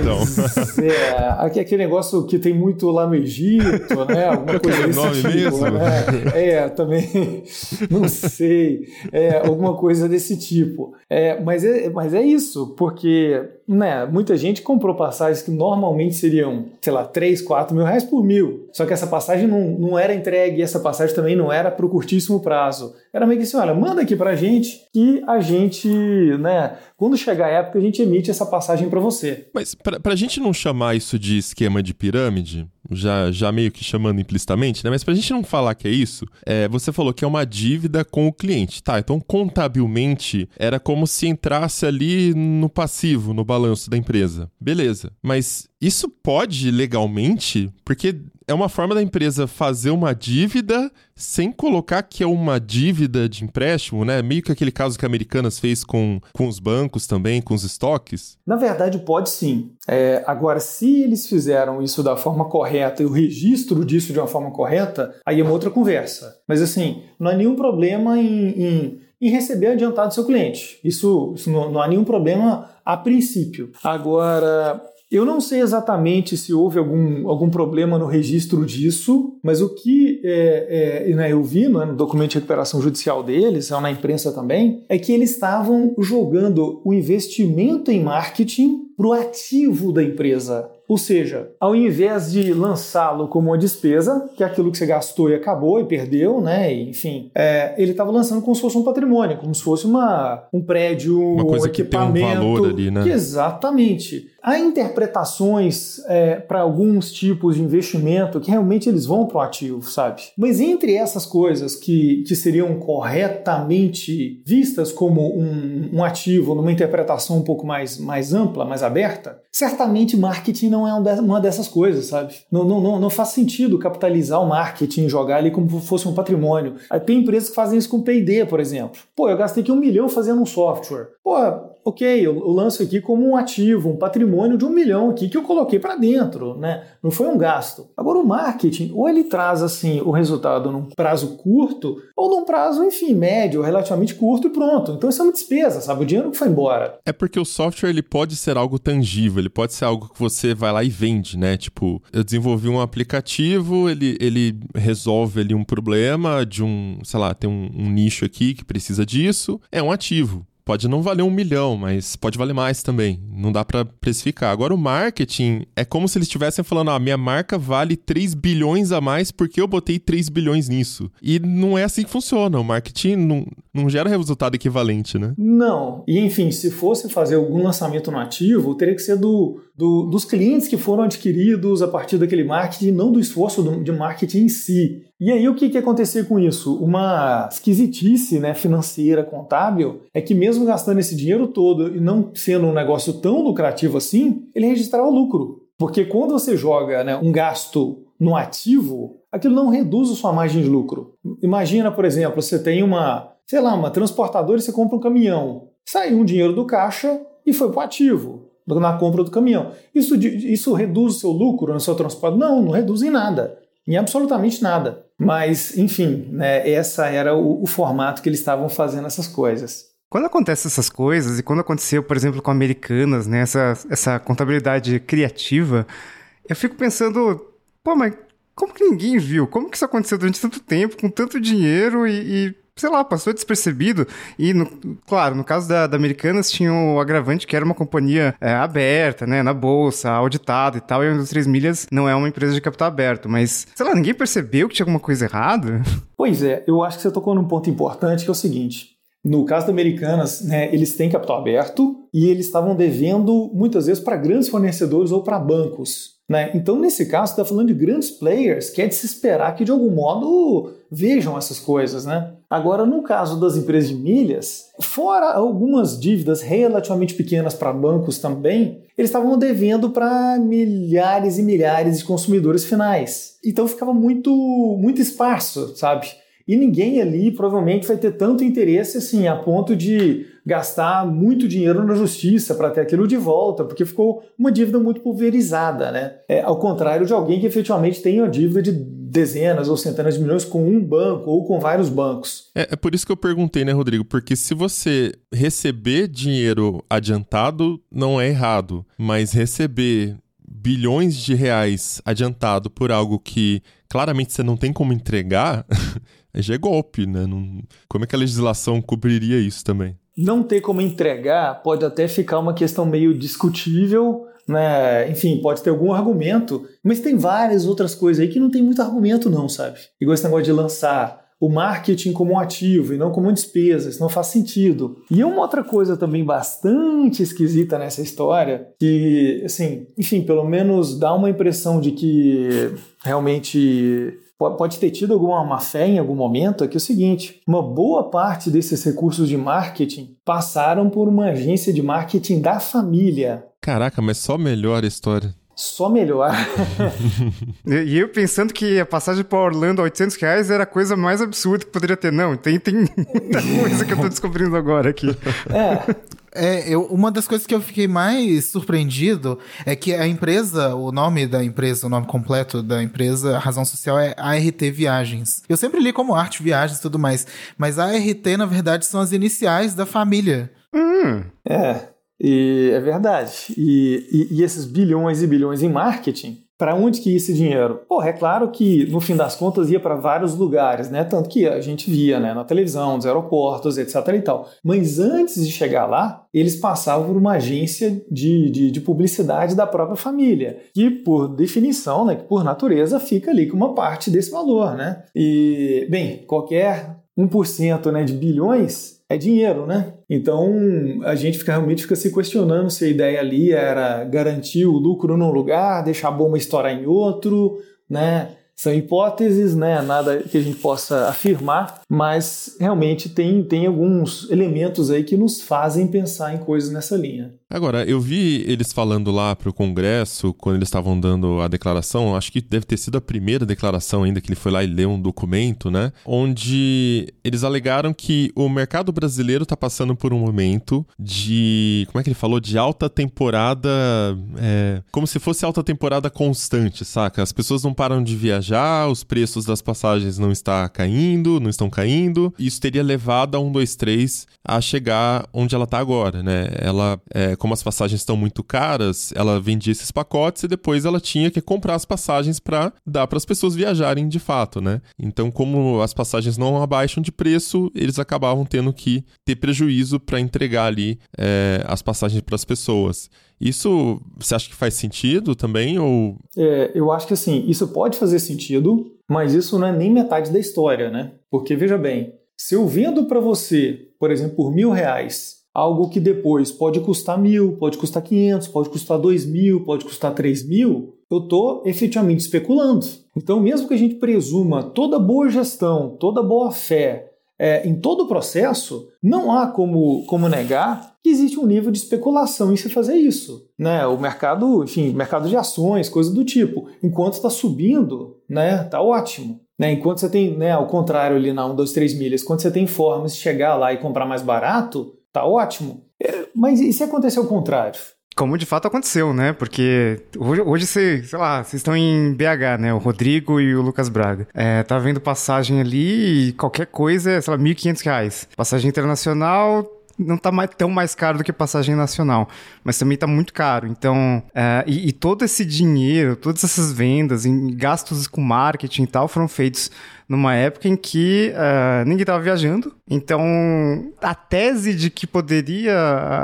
pois é, aquele negócio que tem muito lá no Egito, né? [laughs] Alguma coisa desse nome tipo, mesmo? Né? É, também [laughs] não sei, é, alguma coisa desse tipo. É, mas, é, mas é isso, porque né, muita gente comprou passagens que normalmente seriam, sei lá, 3, 4 4 mil reais por mil. Só que essa passagem não, não era entregue, essa passagem também não era para o curtíssimo prazo. Era meio que assim, olha, manda aqui para a gente que a gente, né, quando chegar a época, a gente emite essa passagem para você. Mas para a gente não chamar isso de esquema de pirâmide, já, já meio que chamando implicitamente, né? Mas a gente não falar que é isso, é, você falou que é uma dívida com o cliente. Tá, então contabilmente era como se entrasse ali no passivo, no balanço da empresa. Beleza. Mas isso pode legalmente? Porque é uma forma da empresa fazer uma dívida sem colocar que é uma dívida de empréstimo, né? Meio que aquele caso que a Americanas fez com, com os bancos também, com os estoques. Na verdade, pode sim. É, agora, se eles fizeram isso da forma correta e o registro disso de uma forma correta, aí é uma outra conversa. Mas assim, não há nenhum problema em, em, em receber adiantado do seu cliente. Isso, isso não, não há nenhum problema a princípio. Agora, eu não sei exatamente se houve algum, algum problema no registro disso, mas o que é, é, né, eu vi né, no documento de recuperação judicial deles, na imprensa também, é que eles estavam jogando o investimento em marketing para o ativo da empresa. Ou seja, ao invés de lançá-lo como uma despesa, que é aquilo que você gastou e acabou e perdeu, né? enfim, é, ele estava lançando como se fosse um patrimônio, como se fosse uma, um prédio, uma coisa um equipamento. Que tem um valor ali, né? exatamente. Há interpretações é, para alguns tipos de investimento que realmente eles vão para o ativo, sabe? Mas entre essas coisas que, que seriam corretamente vistas como um, um ativo numa interpretação um pouco mais, mais ampla, mais aberta, certamente marketing não é uma dessas coisas, sabe? Não, não, não, não faz sentido capitalizar o marketing e jogar ali como se fosse um patrimônio. Tem empresas que fazem isso com P&D, por exemplo. Pô, eu gastei aqui um milhão fazendo um software. Pô, ok, eu, eu lanço aqui como um ativo, um patrimônio de um milhão aqui que eu coloquei para dentro, né? Não foi um gasto. Agora o marketing, ou ele traz assim o resultado num prazo curto, ou num prazo, enfim, médio, relativamente curto e pronto. Então isso é uma despesa, sabe? O dinheiro que foi embora. É porque o software ele pode ser algo tangível, ele pode ser algo que você vai lá e vende, né? Tipo, eu desenvolvi um aplicativo, ele, ele resolve ali um problema de um, sei lá, tem um, um nicho aqui que precisa disso, é um ativo pode não valer um milhão, mas pode valer mais também. Não dá para precificar. Agora, o marketing é como se eles estivessem falando: ah, minha marca vale 3 bilhões a mais porque eu botei 3 bilhões nisso. E não é assim que funciona. O marketing não, não gera resultado equivalente, né? Não. E enfim, se fosse fazer algum lançamento no ativo, teria que ser do, do dos clientes que foram adquiridos a partir daquele marketing, não do esforço do, de marketing em si. E aí o que, que ia acontecer com isso? Uma esquisitice né, financeira, contábil, é que mesmo gastando esse dinheiro todo e não sendo um negócio tão lucrativo assim, ele registrava lucro. Porque quando você joga né, um gasto no ativo, aquilo não reduz a sua margem de lucro. Imagina, por exemplo, você tem uma, sei lá, uma transportadora e você compra um caminhão. Saiu um dinheiro do caixa e foi para o ativo. Na compra do caminhão. Isso, isso reduz o seu lucro no seu transporte? Não, não reduz em nada, em absolutamente nada. Mas, enfim, né, essa era o, o formato que eles estavam fazendo essas coisas. Quando acontecem essas coisas, e quando aconteceu, por exemplo, com Americanas, né, essa, essa contabilidade criativa, eu fico pensando, pô, mas como que ninguém viu? Como que isso aconteceu durante tanto tempo, com tanto dinheiro e, e sei lá, passou despercebido. E, no, claro, no caso da, da Americanas tinha o agravante que era uma companhia é, aberta, né, na bolsa, auditada e tal, e a Indústrias Milhas não é uma empresa de capital aberto, mas, sei lá, ninguém percebeu que tinha alguma coisa errada? [laughs] Pois é, eu acho que você tocou num ponto importante que é o seguinte. No caso da Americanas, né, eles têm capital aberto e eles estavam devendo muitas vezes para grandes fornecedores ou para bancos. Né? Então, nesse caso, está falando de grandes players que é de se esperar que de algum modo vejam essas coisas. Né? Agora, no caso das empresas de milhas, fora algumas dívidas relativamente pequenas para bancos também, eles estavam devendo para milhares e milhares de consumidores finais. Então ficava muito, muito esparso, sabe? E ninguém ali provavelmente vai ter tanto interesse assim a ponto de gastar muito dinheiro na justiça para ter aquilo de volta, porque ficou uma dívida muito pulverizada, né? É, ao contrário de alguém que efetivamente tem uma dívida de dezenas ou centenas de milhões com um banco ou com vários bancos. É, é, por isso que eu perguntei, né, Rodrigo? Porque se você receber dinheiro adiantado, não é errado, mas receber bilhões de reais adiantado por algo que claramente você não tem como entregar, [laughs] já é golpe, né? Não... Como é que a legislação cobriria isso também? Não ter como entregar pode até ficar uma questão meio discutível, né? Enfim, pode ter algum argumento, mas tem várias outras coisas aí que não tem muito argumento, não, sabe? Igual esse negócio de lançar o marketing como um ativo e não como uma despesa, isso não faz sentido. E uma outra coisa também bastante esquisita nessa história, que, assim, enfim, pelo menos dá uma impressão de que realmente pode ter tido alguma má fé em algum momento, é que é o seguinte: uma boa parte desses recursos de marketing passaram por uma agência de marketing da família. Caraca, mas só melhora a história só melhor. [laughs] e eu pensando que a passagem para Orlando a 800 reais era a coisa mais absurda que poderia ter. Não, tem, tem [laughs] muita coisa que eu estou descobrindo agora aqui. É. É, eu, uma das coisas que eu fiquei mais surpreendido é que a empresa, o nome da empresa, o nome completo da empresa, a razão social é ART Viagens. Eu sempre li como Arte Viagens e tudo mais, mas ART, na verdade, são as iniciais da família. Hum. É. E é verdade. E, e, e esses bilhões e bilhões em marketing, para onde que ia esse dinheiro? Porra, é claro que no fim das contas ia para vários lugares, né? Tanto que a gente via, né, na televisão, nos aeroportos, etc e tal. Mas antes de chegar lá, eles passavam por uma agência de, de, de publicidade da própria família, que por definição, né, que por natureza fica ali com uma parte desse valor, né? E, bem, qualquer 1% né, de bilhões é dinheiro, né? Então a gente fica, realmente fica se questionando se a ideia ali era garantir o lucro num lugar, deixar a bomba estourar em outro, né? São hipóteses, né? Nada que a gente possa afirmar, mas realmente tem, tem alguns elementos aí que nos fazem pensar em coisas nessa linha. Agora, eu vi eles falando lá para o Congresso, quando eles estavam dando a declaração, acho que deve ter sido a primeira declaração ainda que ele foi lá e leu um documento, né? Onde eles alegaram que o mercado brasileiro está passando por um momento de. Como é que ele falou? De alta temporada. É, como se fosse alta temporada constante, saca? As pessoas não param de viajar, os preços das passagens não estão caindo, não estão caindo. Isso teria levado a 1, 2, 3 a chegar onde ela está agora, né? Ela. É, como as passagens estão muito caras, ela vendia esses pacotes e depois ela tinha que comprar as passagens para dar para as pessoas viajarem de fato, né? Então, como as passagens não abaixam de preço, eles acabavam tendo que ter prejuízo para entregar ali é, as passagens para as pessoas. Isso você acha que faz sentido também? Ou... É, eu acho que assim, isso pode fazer sentido, mas isso não é nem metade da história, né? Porque veja bem, se eu vendo para você, por exemplo, por mil reais algo que depois pode custar mil, pode custar quinhentos, pode custar dois mil, pode custar três mil, eu estou efetivamente especulando. Então, mesmo que a gente presuma toda boa gestão, toda boa fé é, em todo o processo, não há como, como negar que existe um nível de especulação em se fazer isso. Né? O mercado, enfim, mercado de ações, coisa do tipo. Enquanto está subindo, né, tá ótimo. Né? Enquanto você tem, né, ao contrário ali na 1, 2, 3 milhas, quando você tem formas de chegar lá e comprar mais barato, tá ótimo. É, mas e se acontecer o contrário? Como de fato aconteceu, né? Porque hoje, hoje você, sei lá, vocês estão em BH, né? O Rodrigo e o Lucas Braga. É, tá vendo passagem ali e qualquer coisa, é, sei lá, R$ 1.500. Passagem internacional, não tá mais, tão mais caro do que passagem nacional, mas também tá muito caro. Então, é, e, e, todo esse dinheiro, todas essas vendas, em gastos com marketing e tal, foram feitos numa época em que uh, ninguém estava viajando. Então, a tese de que poderia,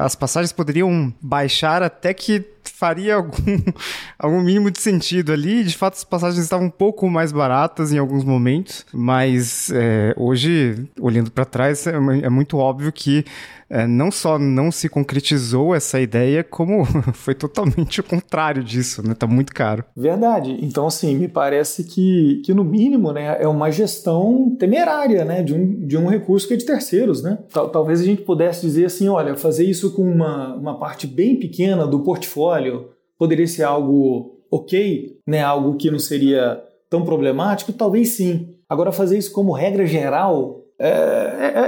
as passagens poderiam baixar até que faria algum, [laughs] algum mínimo de sentido ali. De fato, as passagens estavam um pouco mais baratas em alguns momentos, mas é, hoje, olhando para trás, é, é, muito óbvio que é, não só não se concretizou essa ideia, como [laughs] foi totalmente o contrário disso, né? Tá muito caro. Verdade. Então, assim, me parece que, que no mínimo, né, é uma gestão temerária, né, de um, de um recurso que é de terceiros, né? Talvez a gente pudesse dizer assim, olha, fazer isso com uma, uma parte bem pequena do portfólio poderia ser algo ok, né, algo que não seria tão problemático, talvez sim. Agora fazer isso como regra geral é,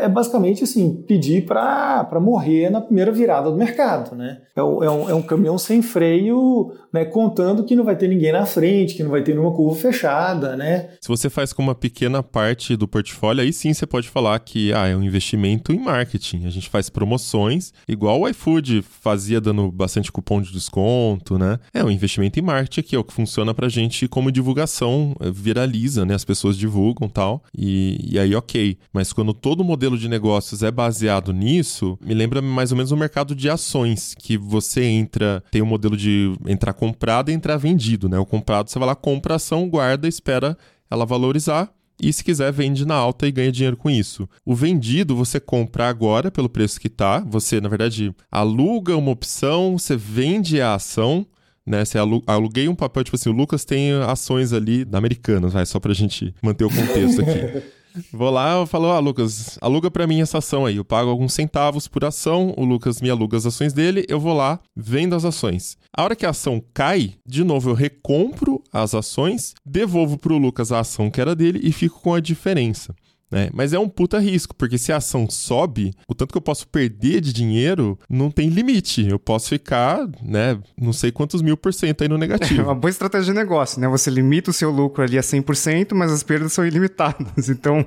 é, é, basicamente assim, pedir para morrer na primeira virada do mercado. Né? É, um, é um caminhão sem freio, né, contando que não vai ter ninguém na frente, que não vai ter nenhuma curva fechada. Né? Se você faz com uma pequena parte do portfólio, aí sim você pode falar que ah, é um investimento em marketing. A gente faz promoções, igual o iFood fazia dando bastante cupom de desconto. Né? É um investimento em marketing que é o que funciona para gente como divulgação, viraliza, né? as pessoas divulgam tal, e, e aí ok. Mas quando todo modelo de negócios é baseado nisso, me lembra mais ou menos o mercado de ações, que você entra, tem o um modelo de entrar comprado e entrar vendido, né? O comprado você vai lá, compra a ação, guarda, espera ela valorizar, e se quiser vende na alta e ganha dinheiro com isso. O vendido você compra agora pelo preço que tá, você na verdade aluga uma opção, você vende a ação, né? Você aluguei um papel, tipo assim, o Lucas tem ações ali da Americanas, vai só pra gente manter o contexto aqui. [laughs] Vou lá, eu falo, ah, Lucas, aluga para mim essa ação aí. Eu pago alguns centavos por ação, o Lucas me aluga as ações dele, eu vou lá, vendo as ações. A hora que a ação cai, de novo eu recompro as ações, devolvo pro Lucas a ação que era dele e fico com a diferença. Né? Mas é um puta risco, porque se a ação sobe, o tanto que eu posso perder de dinheiro não tem limite. Eu posso ficar, né, não sei quantos mil por cento aí no negativo. É uma boa estratégia de negócio, né? Você limita o seu lucro ali a 100%, mas as perdas são ilimitadas. [laughs] Então. [laughs]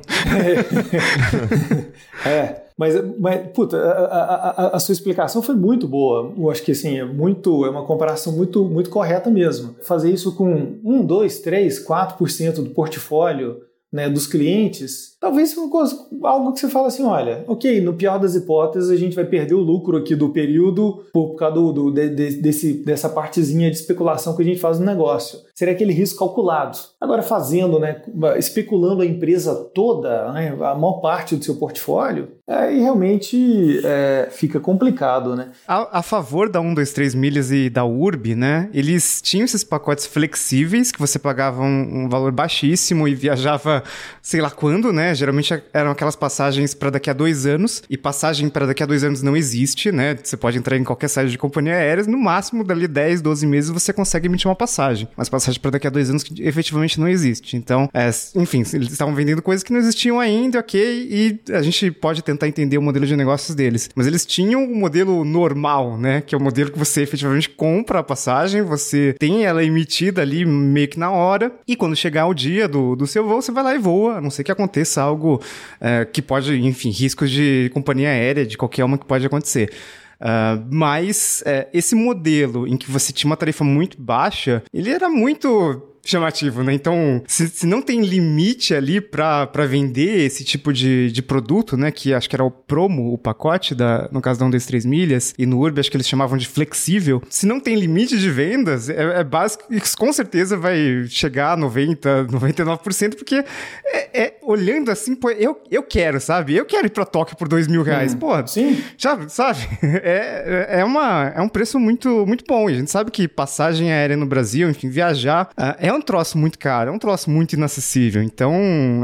é. Mas, mas puta, a, a, a, sua explicação foi muito boa. Eu acho que assim, é muito, é uma comparação muito, muito correta mesmo. Fazer isso com 1, 2, 3, 4% do portfólio né, dos clientes, talvez algo que você fala assim, olha, ok, no pior das hipóteses a gente vai perder o lucro aqui do período por, causa do, do de, de, desse, dessa partezinha de especulação que a gente faz no negócio. Seria aquele risco calculado. Agora fazendo, né, especulando a empresa toda, né, a maior parte do seu portfólio, aí realmente é, fica complicado, né? A, a, favor da 1, 2, 3 milhas e da URB, né, eles tinham esses pacotes flexíveis que você pagava um, um valor baixíssimo e viajava sei lá quando, né? Geralmente eram aquelas passagens para daqui a dois anos, e passagem para daqui a dois anos não existe, né? Você pode entrar em qualquer site de companhia aérea, no máximo, dali 10, 12 meses você consegue emitir uma passagem. Mas passagem para daqui a dois anos que efetivamente não existe. Então, é, enfim, eles estavam vendendo coisas que não existiam ainda, ok? E a gente pode tentar entender o modelo de negócios deles. Mas eles tinham o modelo normal, né? Que é o modelo que você efetivamente compra a passagem, você tem ela emitida ali meio que na hora, e quando chegar o dia do, do seu voo, você vai lá e voa, a não ser que aconteça algo é, que pode, enfim, riscos de companhia aérea, de qualquer uma que pode acontecer. Uh, mas é, esse modelo em que você tinha uma tarifa muito baixa, ele era muito chamativo, né? Então, se, se não tem limite ali para vender esse tipo de, de produto, né? Que acho que era o promo, o pacote, da, no caso da 1, 2, 3 milhas, e no Urb acho que eles chamavam de flexível. Se não tem limite de vendas, é, é básico e com certeza vai chegar a 90, 99%, porque é, é, olhando assim, pô, eu, eu quero, sabe? Eu quero ir pra Tóquio por 2 mil reais. Hum, pô, sim. Já, sabe? [laughs] É, é, uma, é um preço muito, muito bom. E a gente sabe que passagem aérea no Brasil, enfim, viajar, uh, é um um troço muito caro, é um troço muito inacessível. Então,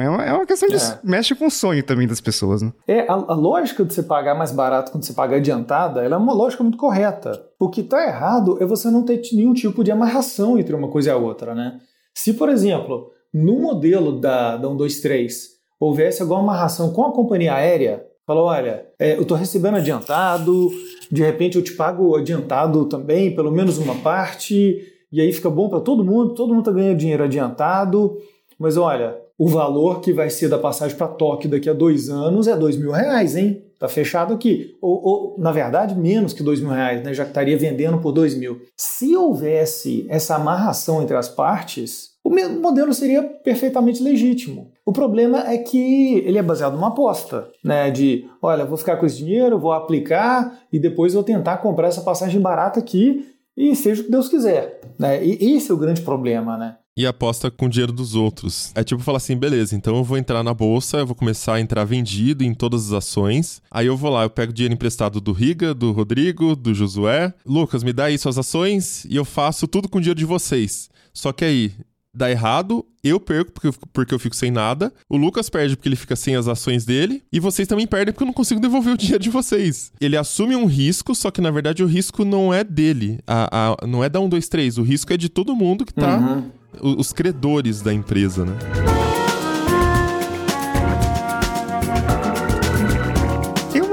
é uma, é uma questão de. É. mexe com o sonho também das pessoas, né? É, a, a, lógica de você pagar mais barato quando você paga adiantada, ela é uma lógica muito correta. O que está errado é você não ter nenhum tipo de amarração entre uma coisa e a outra, né? Se, por exemplo, no modelo da, da 123 houvesse alguma amarração com a companhia aérea, falou: olha, é, eu estou recebendo adiantado, de repente eu te pago adiantado também, pelo menos uma parte, e aí fica bom para todo mundo, todo mundo está ganhando dinheiro adiantado, mas olha, o valor que vai ser da passagem para Tóquio daqui a dois anos é dois mil reais, hein? Tá fechado aqui. Ou, ou, na verdade, menos que dois mil reais, né? Já estaria vendendo por dois mil. Se houvesse essa amarração entre as partes, o modelo seria perfeitamente legítimo. O problema é que ele é baseado numa aposta, né? De, olha, vou ficar com esse dinheiro, vou aplicar e depois vou tentar comprar essa passagem barata aqui e seja o que Deus quiser, né? E esse é o grande problema, né? e aposta com o dinheiro dos outros. É tipo falar assim, beleza, então eu vou entrar na bolsa, eu vou começar a entrar vendido em todas as ações. Aí eu vou lá, eu pego dinheiro emprestado do Riga, do Rodrigo, do Josué. Lucas, me dá aí suas ações e eu faço tudo com o dinheiro de vocês. Só que aí, dá errado, eu perco porque eu, porque eu fico sem nada, o Lucas perde porque ele fica sem as ações dele, e vocês também perdem porque eu não consigo devolver o [laughs] dinheiro de vocês. Ele assume um risco, só que na verdade o risco não é dele, a, a não é da 1, 2, 3, o risco é de todo mundo que tá. Uhum os credores da empresa, né?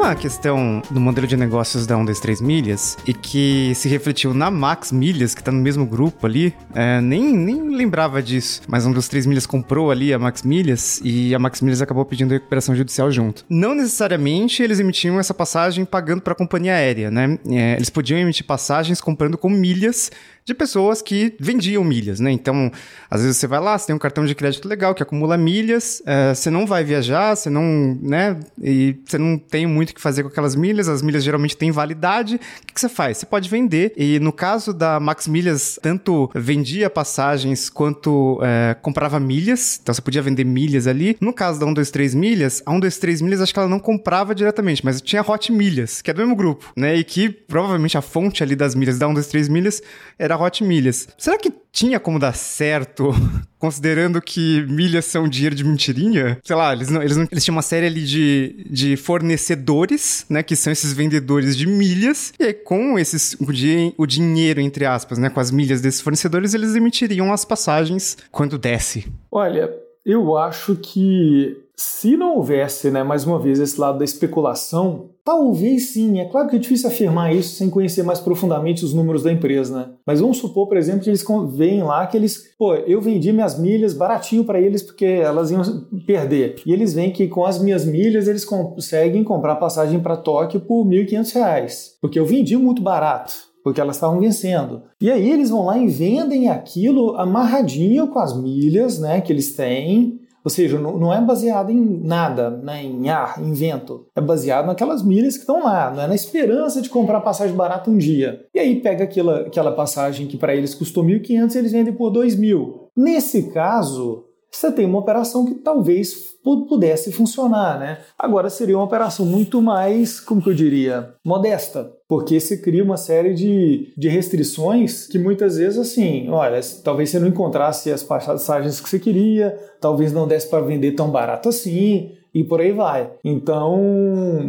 Uma questão no modelo de negócios da 1, 2, 3 milhas e que se refletiu na Max Milhas, que tá no mesmo grupo ali. É, nem, nem lembrava disso, mas um dos 3 milhas comprou ali a Max Milhas e a Max Milhas acabou pedindo recuperação judicial junto. Não necessariamente eles emitiam essa passagem pagando para a companhia aérea, né? É, eles podiam emitir passagens comprando com milhas de pessoas que vendiam milhas, né? Então, às vezes você vai lá, você tem um cartão de crédito legal que acumula milhas, é, você não vai viajar, você não, né? E você não tem muito o que fazer com aquelas milhas, as milhas geralmente têm validade. O que, que você faz? Você pode vender. E no caso da Max Milhas, tanto vendia passagens quanto é, comprava milhas. Então você podia vender milhas ali. No caso da 123 Milhas, a 123 Milhas acho que ela não comprava diretamente, mas tinha Hot Milhas, que é do mesmo grupo, né? E que provavelmente a fonte ali das milhas da 123 Milhas era era Hot Milhas. Será que tinha como dar certo, [laughs] considerando que milhas são dinheiro de mentirinha? Sei lá, eles, não, eles, não, eles tinham uma série ali de, de fornecedores, né, que são esses vendedores de milhas, e aí com esses, o, di, o dinheiro, entre aspas, né, com as milhas desses fornecedores, eles emitiriam as passagens quando desce. Olha, eu acho que se não houvesse, né, mais uma vez, esse lado da especulação, talvez sim. É claro que é difícil afirmar isso sem conhecer mais profundamente os números da empresa, né? Mas vamos supor, por exemplo, que eles veem lá que eles, pô, eu vendi minhas milhas baratinho para eles porque elas iam perder. E eles veem que com as minhas milhas eles conseguem comprar passagem para Tóquio por R$ 1.500, porque eu vendi muito barato porque elas estavam vencendo. E aí eles vão lá e vendem aquilo amarradinho com as milhas, né, que eles têm, ou seja, não é baseado em nada, né, em ar, em vento. É baseado naquelas milhas que estão lá, não é na esperança de comprar passagem barata um dia. E aí pega aquela, aquela passagem que para eles custou 1.500 e eles vendem por 2.000. Nesse caso, você tem uma operação que talvez pudesse funcionar, né? Agora seria uma operação muito mais, como que eu diria, modesta, porque se cria uma série de, de restrições que muitas vezes, assim, olha, talvez você não encontrasse as passagens que você queria, talvez não desse para vender tão barato assim, e por aí vai. Então,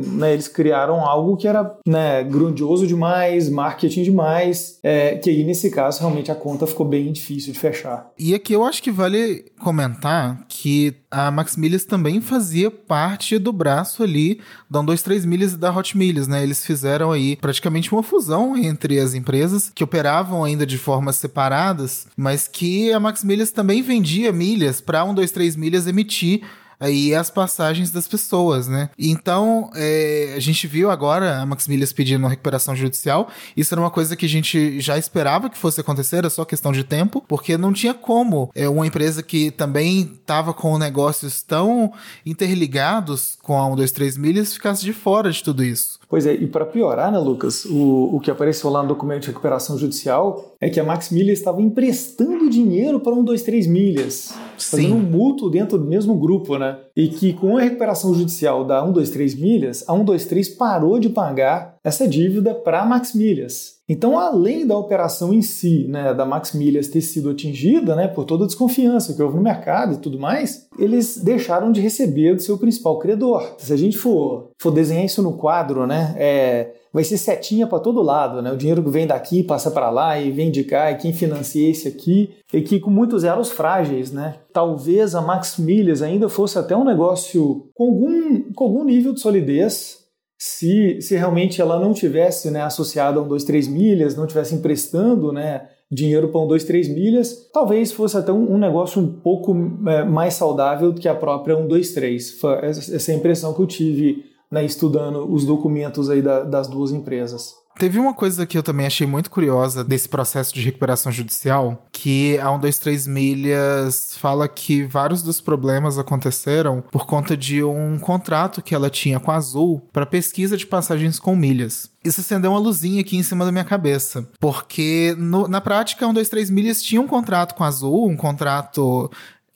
né, eles criaram algo que era né, grandioso demais, marketing demais, é, que aí nesse caso realmente a conta ficou bem difícil de fechar. E aqui eu acho que vale comentar que a Max Milhas também fazia parte do braço ali da 123 Milhas e da Hot Milhas, né? Eles fizeram aí praticamente uma fusão entre as empresas que operavam ainda de formas separadas, mas que a Max Milhas também vendia milhas para 123 Milhas emitir aí as passagens das pessoas, né? Então, é, a gente viu agora a Maximilias pedindo uma recuperação judicial. Isso era uma coisa que a gente já esperava que fosse acontecer, era só questão de tempo, porque não tinha como é, uma empresa que também estava com negócios tão interligados com a 1, 2, 3 milhas ficasse de fora de tudo isso. Pois é, e para piorar, né, Lucas, o, o que apareceu lá no documento de recuperação judicial é que a Max Milhas estava emprestando dinheiro para 1, 2, 3 milhas. Sim. Fazendo um mútuo dentro do mesmo grupo, né? E que com a recuperação judicial da 123 Milhas, a 123 parou de pagar essa dívida para a Max Milhas. Então, além da operação em si, né, da Max Milhas ter sido atingida né, por toda a desconfiança que houve no mercado e tudo mais, eles deixaram de receber do seu principal credor. Se a gente for, for desenhar isso no quadro, né, é, vai ser setinha para todo lado, né? O dinheiro que vem daqui passa para lá e vem de cá, e quem financia esse aqui, e que com muitos elos frágeis, né? Talvez a Max Milhas ainda fosse até um negócio com algum, com algum nível de solidez, se, se realmente ela não tivesse né, associada a um 2, 3 milhas, não tivesse emprestando né, dinheiro para um 2, 3 milhas, talvez fosse até um, um negócio um pouco é, mais saudável do que a própria 1, 2, 3. Foi essa é a impressão que eu tive né, estudando os documentos aí da, das duas empresas. Teve uma coisa que eu também achei muito curiosa desse processo de recuperação judicial, que a 123 Milhas fala que vários dos problemas aconteceram por conta de um contrato que ela tinha com a Azul para pesquisa de passagens com milhas. Isso acendeu uma luzinha aqui em cima da minha cabeça, porque no, na prática, a 123 Milhas tinha um contrato com a Azul, um contrato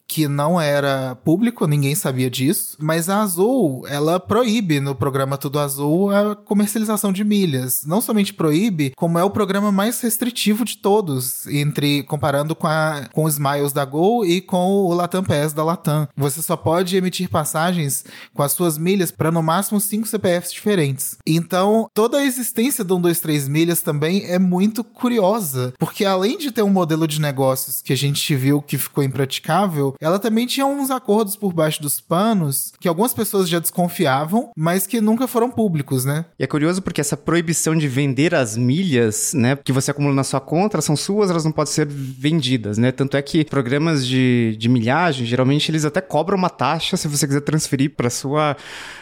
que não era público, ninguém sabia disso, mas a Azul, ela proíbe no programa Tudo Azul a comercialização de milhas. Não somente proíbe, como é o programa mais restritivo de todos, entre comparando com, a, com os Smiles da Gol e com o Latam Pass da Latam. Você só pode emitir passagens com as suas milhas para no máximo cinco CPFs diferentes. Então, toda a existência do 123 milhas também é muito curiosa, porque além de ter um modelo de negócios que a gente viu que ficou impraticável, ela também tinha uns acordos por baixo dos panos que algumas pessoas já desconfiavam, mas que nunca foram públicos, né? E é curioso porque essa proibição de vender as milhas, né, que você acumula na sua conta, elas são suas, elas não podem ser vendidas, né? Tanto é que programas de, de milhagem, geralmente eles até cobram uma taxa se você quiser transferir para sua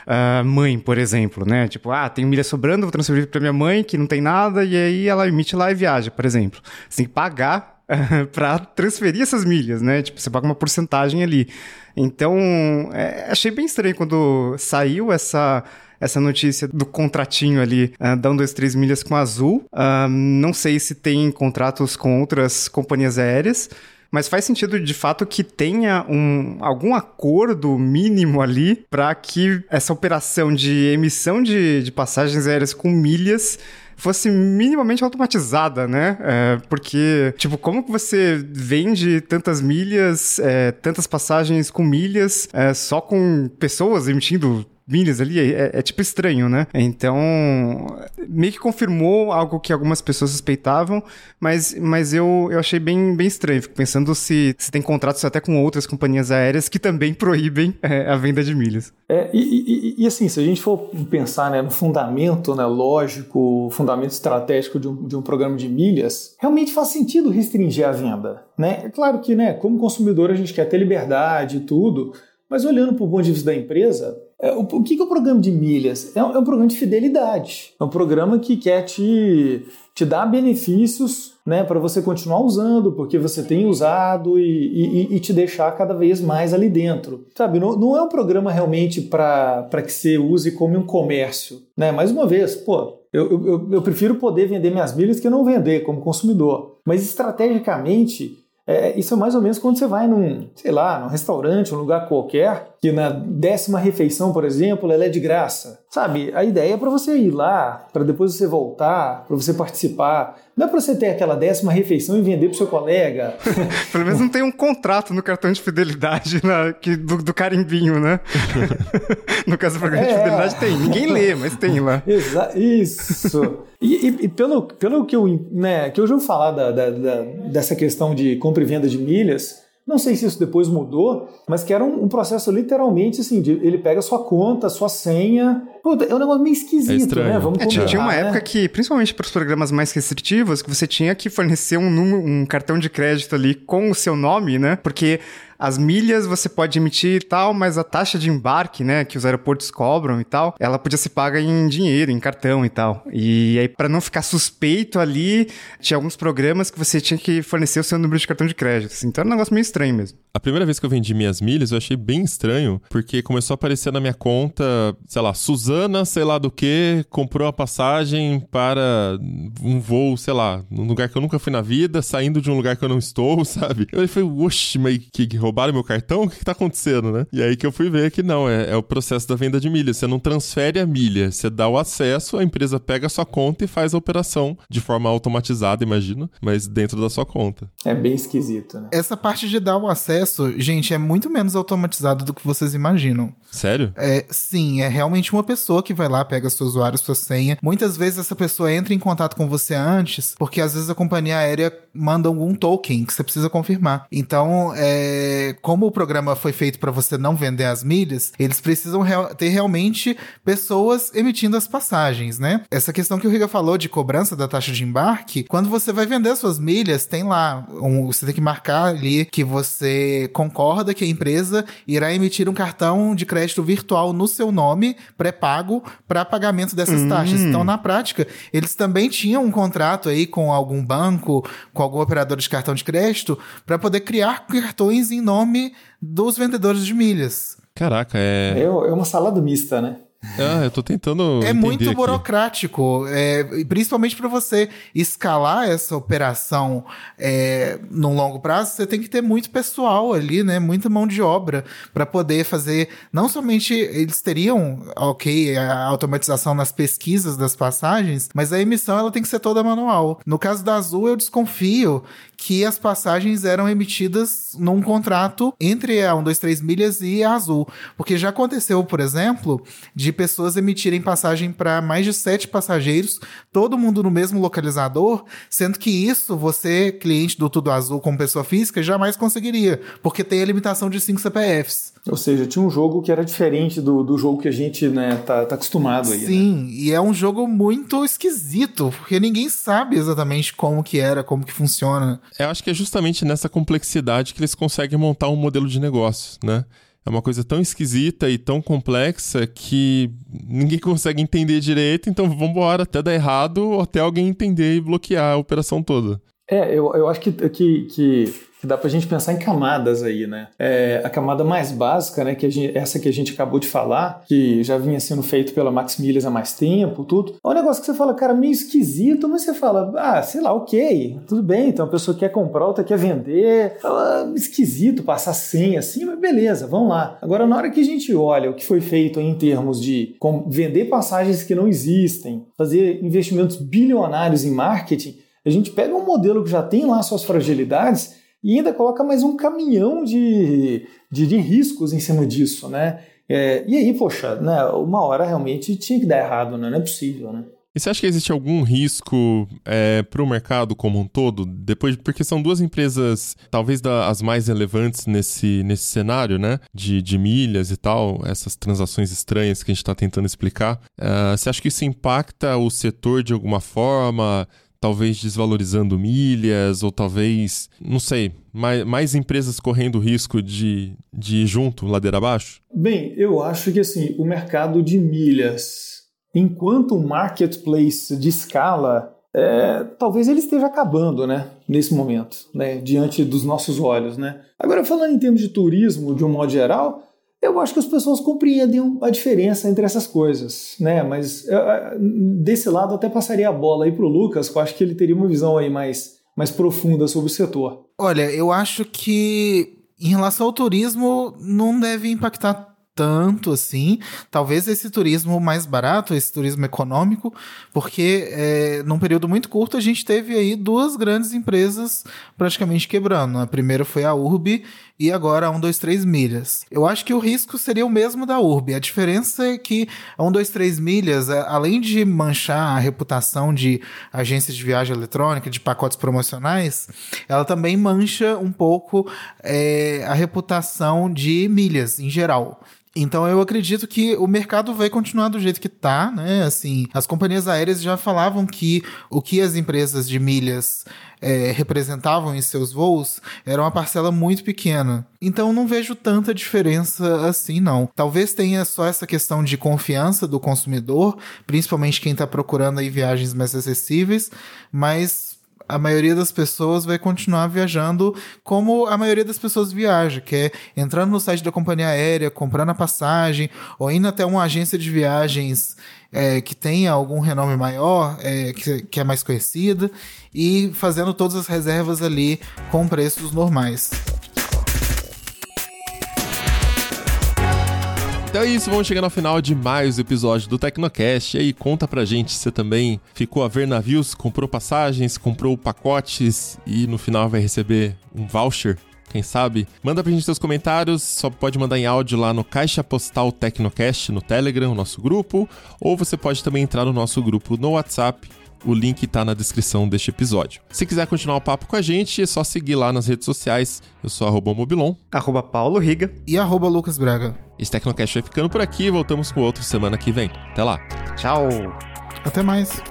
uh, mãe, por exemplo, né? Tipo, ah, tem milha sobrando, vou transferir para minha mãe que não tem nada e aí ela emite lá e viaja, por exemplo. Você tem que pagar [laughs] para transferir essas milhas, né? Tipo, você paga uma porcentagem ali. Então, é, achei bem estranho quando saiu essa essa notícia do contratinho ali uh, da 1, 2, 3 milhas com a Azul. Uh, não sei se tem contratos com outras companhias aéreas, mas faz sentido de fato que tenha um, algum acordo mínimo ali para que essa operação de emissão de, de passagens aéreas com milhas fosse minimamente automatizada, né? É, porque, tipo, como que você vende tantas milhas, é, tantas passagens com milhas, é, só com pessoas emitindo milhas ali, é, é, tipo estranho, né? Então, meio que confirmou algo que algumas pessoas suspeitavam, mas, mas eu, eu achei bem, bem estranho. Fico pensando se, se tem contratos até com outras companhias aéreas que também proíbem é, a venda de milhas. É, e, e, e, assim, se a gente for pensar né, no fundamento né, lógico, fundamento estratégico de um, de um programa de milhas, realmente faz sentido restringir a venda. Né? É claro que, né, como consumidor, a gente quer ter liberdade e tudo, mas olhando para o ponto de vista da empresa, o, o que, que é o programa de milhas? É, é, um programa de fidelidade. É um programa que quer te, te dar benefícios né, para você continuar usando, porque você tem usado e, e, e, te deixar cada vez mais ali dentro. Sabe, não, não é um programa realmente para que você use como um comércio. Né? Mais uma vez, pô, eu, eu, eu prefiro poder vender minhas milhas que não vender como consumidor. Mas estrategicamente, é, isso é mais ou menos quando você vai num, sei lá, num restaurante, um lugar qualquer, que na décima refeição, por exemplo, ela é de graça. Sabe? A ideia é para você ir lá, para depois você voltar, para você participar. Não é para você ter aquela décima refeição e vender pro seu colega. [laughs] Pelo menos não tem um contrato no cartão de fidelidade na, que, do, do carimbinho, né? [laughs] no caso do programa é, de fidelidade tem. Ninguém lê, mas tem lá. Isso. E, e, e, pelo, pelo que eu, né, que eu já ouvi falar da, da, da, dessa questão de compra e venda de milhas, não sei se isso depois mudou, mas que era um, um processo literalmente assim, de, ele pega sua conta, sua senha. Puta, é um negócio meio esquisito, é né? Vamos é, tinha uma né? época que, principalmente para os programas mais restritivos, que você tinha que fornecer um, um cartão de crédito ali com o seu nome, né? Porque as milhas você pode emitir e tal, mas a taxa de embarque, né, que os aeroportos cobram e tal, ela podia ser paga em dinheiro, em cartão e tal. E aí, para não ficar suspeito ali, tinha alguns programas que você tinha que fornecer o seu número de cartão de crédito. Assim, então era um negócio meio estranho mesmo. A primeira vez que eu vendi minhas milhas, eu achei bem estranho, porque começou a aparecer na minha conta, sei lá, Suzana, sei lá do que, comprou uma passagem para um voo, sei lá, num lugar que eu nunca fui na vida, saindo de um lugar que eu não estou, [laughs] sabe? Eu falei, oxe, mas que, que roubaram meu cartão? O que, que tá acontecendo, né? E aí que eu fui ver que não, é, é o processo da venda de milha. Você não transfere a milha, você dá o acesso, a empresa pega a sua conta e faz a operação de forma automatizada, imagino, mas dentro da sua conta. É bem esquisito, né? Essa parte de dar o acesso, gente, é muito menos automatizado do que vocês imaginam. Sério? É, sim, é realmente uma pessoa que vai lá, pega seu usuário, sua senha. Muitas vezes essa pessoa entra em contato com você antes, porque às vezes a companhia aérea manda algum token que você precisa confirmar. Então, é é, como o programa foi feito para você não vender as milhas, eles precisam real, ter realmente pessoas emitindo as passagens, né? Essa questão que o Riga falou de cobrança da taxa de embarque, quando você vai vender suas milhas, tem lá, um, você tem que marcar ali que você concorda que a empresa irá emitir um cartão de crédito virtual no seu nome, pré-pago, para pagamento dessas hum. taxas. Então, na prática, eles também tinham um contrato aí com algum banco, com algum operador de cartão de crédito, para poder criar cartões em nome dos vendedores de milhas. Caraca, é. É, é uma salada mista, né? Ah, eu tô tentando. É muito burocrático, é, principalmente para você escalar essa operação é, num longo prazo, você tem que ter muito pessoal ali, né? Muita mão de obra para poder fazer. Não somente eles teriam, ok, a automatização nas pesquisas das passagens, mas a emissão ela tem que ser toda manual. No caso da Azul, eu desconfio que as passagens eram emitidas num contrato entre a 123 Milhas e a Azul. Porque já aconteceu, por exemplo, de pessoas emitirem passagem para mais de sete passageiros, todo mundo no mesmo localizador, sendo que isso você, cliente do Tudo Azul como pessoa física, jamais conseguiria, porque tem a limitação de 5 CPFs. Ou seja, tinha um jogo que era diferente do, do jogo que a gente né, tá, tá acostumado aí. Né? Sim, né? e é um jogo muito esquisito, porque ninguém sabe exatamente como que era, como que funciona. Eu acho que é justamente nessa complexidade que eles conseguem montar um modelo de negócio, né? É uma coisa tão esquisita e tão complexa que ninguém consegue entender direito, então vamos embora até dar errado, até alguém entender e bloquear a operação toda. É, eu, eu acho que, que, que que dá para a gente pensar em camadas aí, né? É, a camada mais básica, né, que gente, essa que a gente acabou de falar, que já vinha sendo feito pela Max há mais tempo, tudo. É um negócio que você fala, cara, meio esquisito, mas você fala, ah, sei lá, ok, tudo bem, então a pessoa quer comprar, outra quer vender, fala, esquisito passar senha assim, mas beleza, vamos lá. Agora, na hora que a gente olha o que foi feito em termos de vender passagens que não existem, fazer investimentos bilionários em marketing, a gente pega um modelo que já tem lá suas fragilidades e ainda coloca mais um caminhão de, de, de riscos em cima disso, né? É, e aí, poxa, né, uma hora realmente tinha que dar errado, né? Não é possível, né? E você acha que existe algum risco é, para o mercado como um todo? Depois, porque são duas empresas, talvez da, as mais relevantes nesse, nesse cenário, né? De, de milhas e tal, essas transações estranhas que a gente está tentando explicar. Uh, você acha que isso impacta o setor de alguma forma? Talvez desvalorizando milhas, ou talvez, não sei, mais, mais empresas correndo risco de, de ir junto, ladeira abaixo? Bem, eu acho que assim, o mercado de milhas, enquanto marketplace de escala, é, talvez ele esteja acabando, né, nesse momento, né, diante dos nossos olhos, né. Agora, falando em termos de turismo, de um modo geral, eu acho que as pessoas compreendem a diferença entre essas coisas, né? Mas desse lado até passaria a bola aí pro Lucas, que eu acho que ele teria uma visão aí mais, mais profunda sobre o setor. Olha, eu acho que em relação ao turismo não deve impactar tanto assim. Talvez esse turismo mais barato, esse turismo econômico, porque é, num período muito curto a gente teve aí duas grandes empresas praticamente quebrando. A primeira foi a Urb e agora a 123 milhas. Eu acho que o risco seria o mesmo da Urb. A diferença é que a 123 milhas, além de manchar a reputação de agências de viagem eletrônica, de pacotes promocionais, ela também mancha um pouco é, a reputação de milhas em geral. Então eu acredito que o mercado vai continuar do jeito que tá, né? Assim, as companhias aéreas já falavam que o que as empresas de milhas é, representavam em seus voos era uma parcela muito pequena. Então não vejo tanta diferença assim, não. Talvez tenha só essa questão de confiança do consumidor, principalmente quem está procurando aí viagens mais acessíveis, mas a maioria das pessoas vai continuar viajando como a maioria das pessoas viaja, que é entrando no site da companhia aérea, comprando a passagem, ou indo até uma agência de viagens é, que tenha algum renome maior, é, que, que é mais conhecida, e fazendo todas as reservas ali com preços normais. Então é isso, vamos chegando ao final de mais episódio do Tecnocast. E aí, conta pra gente se você também ficou a ver navios, comprou passagens, comprou pacotes e no final vai receber um voucher quem sabe? Manda pra gente seus comentários, só pode mandar em áudio lá no Caixa Postal Tecnocast no Telegram, o nosso grupo, ou você pode também entrar no nosso grupo no WhatsApp, o link tá na descrição deste episódio. Se quiser continuar o papo com a gente, é só seguir lá nas redes sociais. Eu sou arroba Mobilon. Arroba Paulo Riga. E arroba Lucas Braga. Esse Tecnocast vai ficando por aqui. Voltamos com outro semana que vem. Até lá. Tchau. Até mais.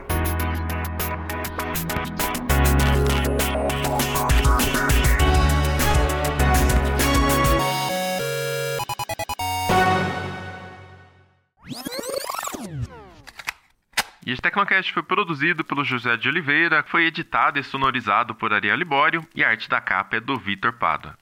E esse Tecnocast foi produzido pelo José de Oliveira, foi editado e sonorizado por Ariel Libório e a arte da capa é do Vitor Pada.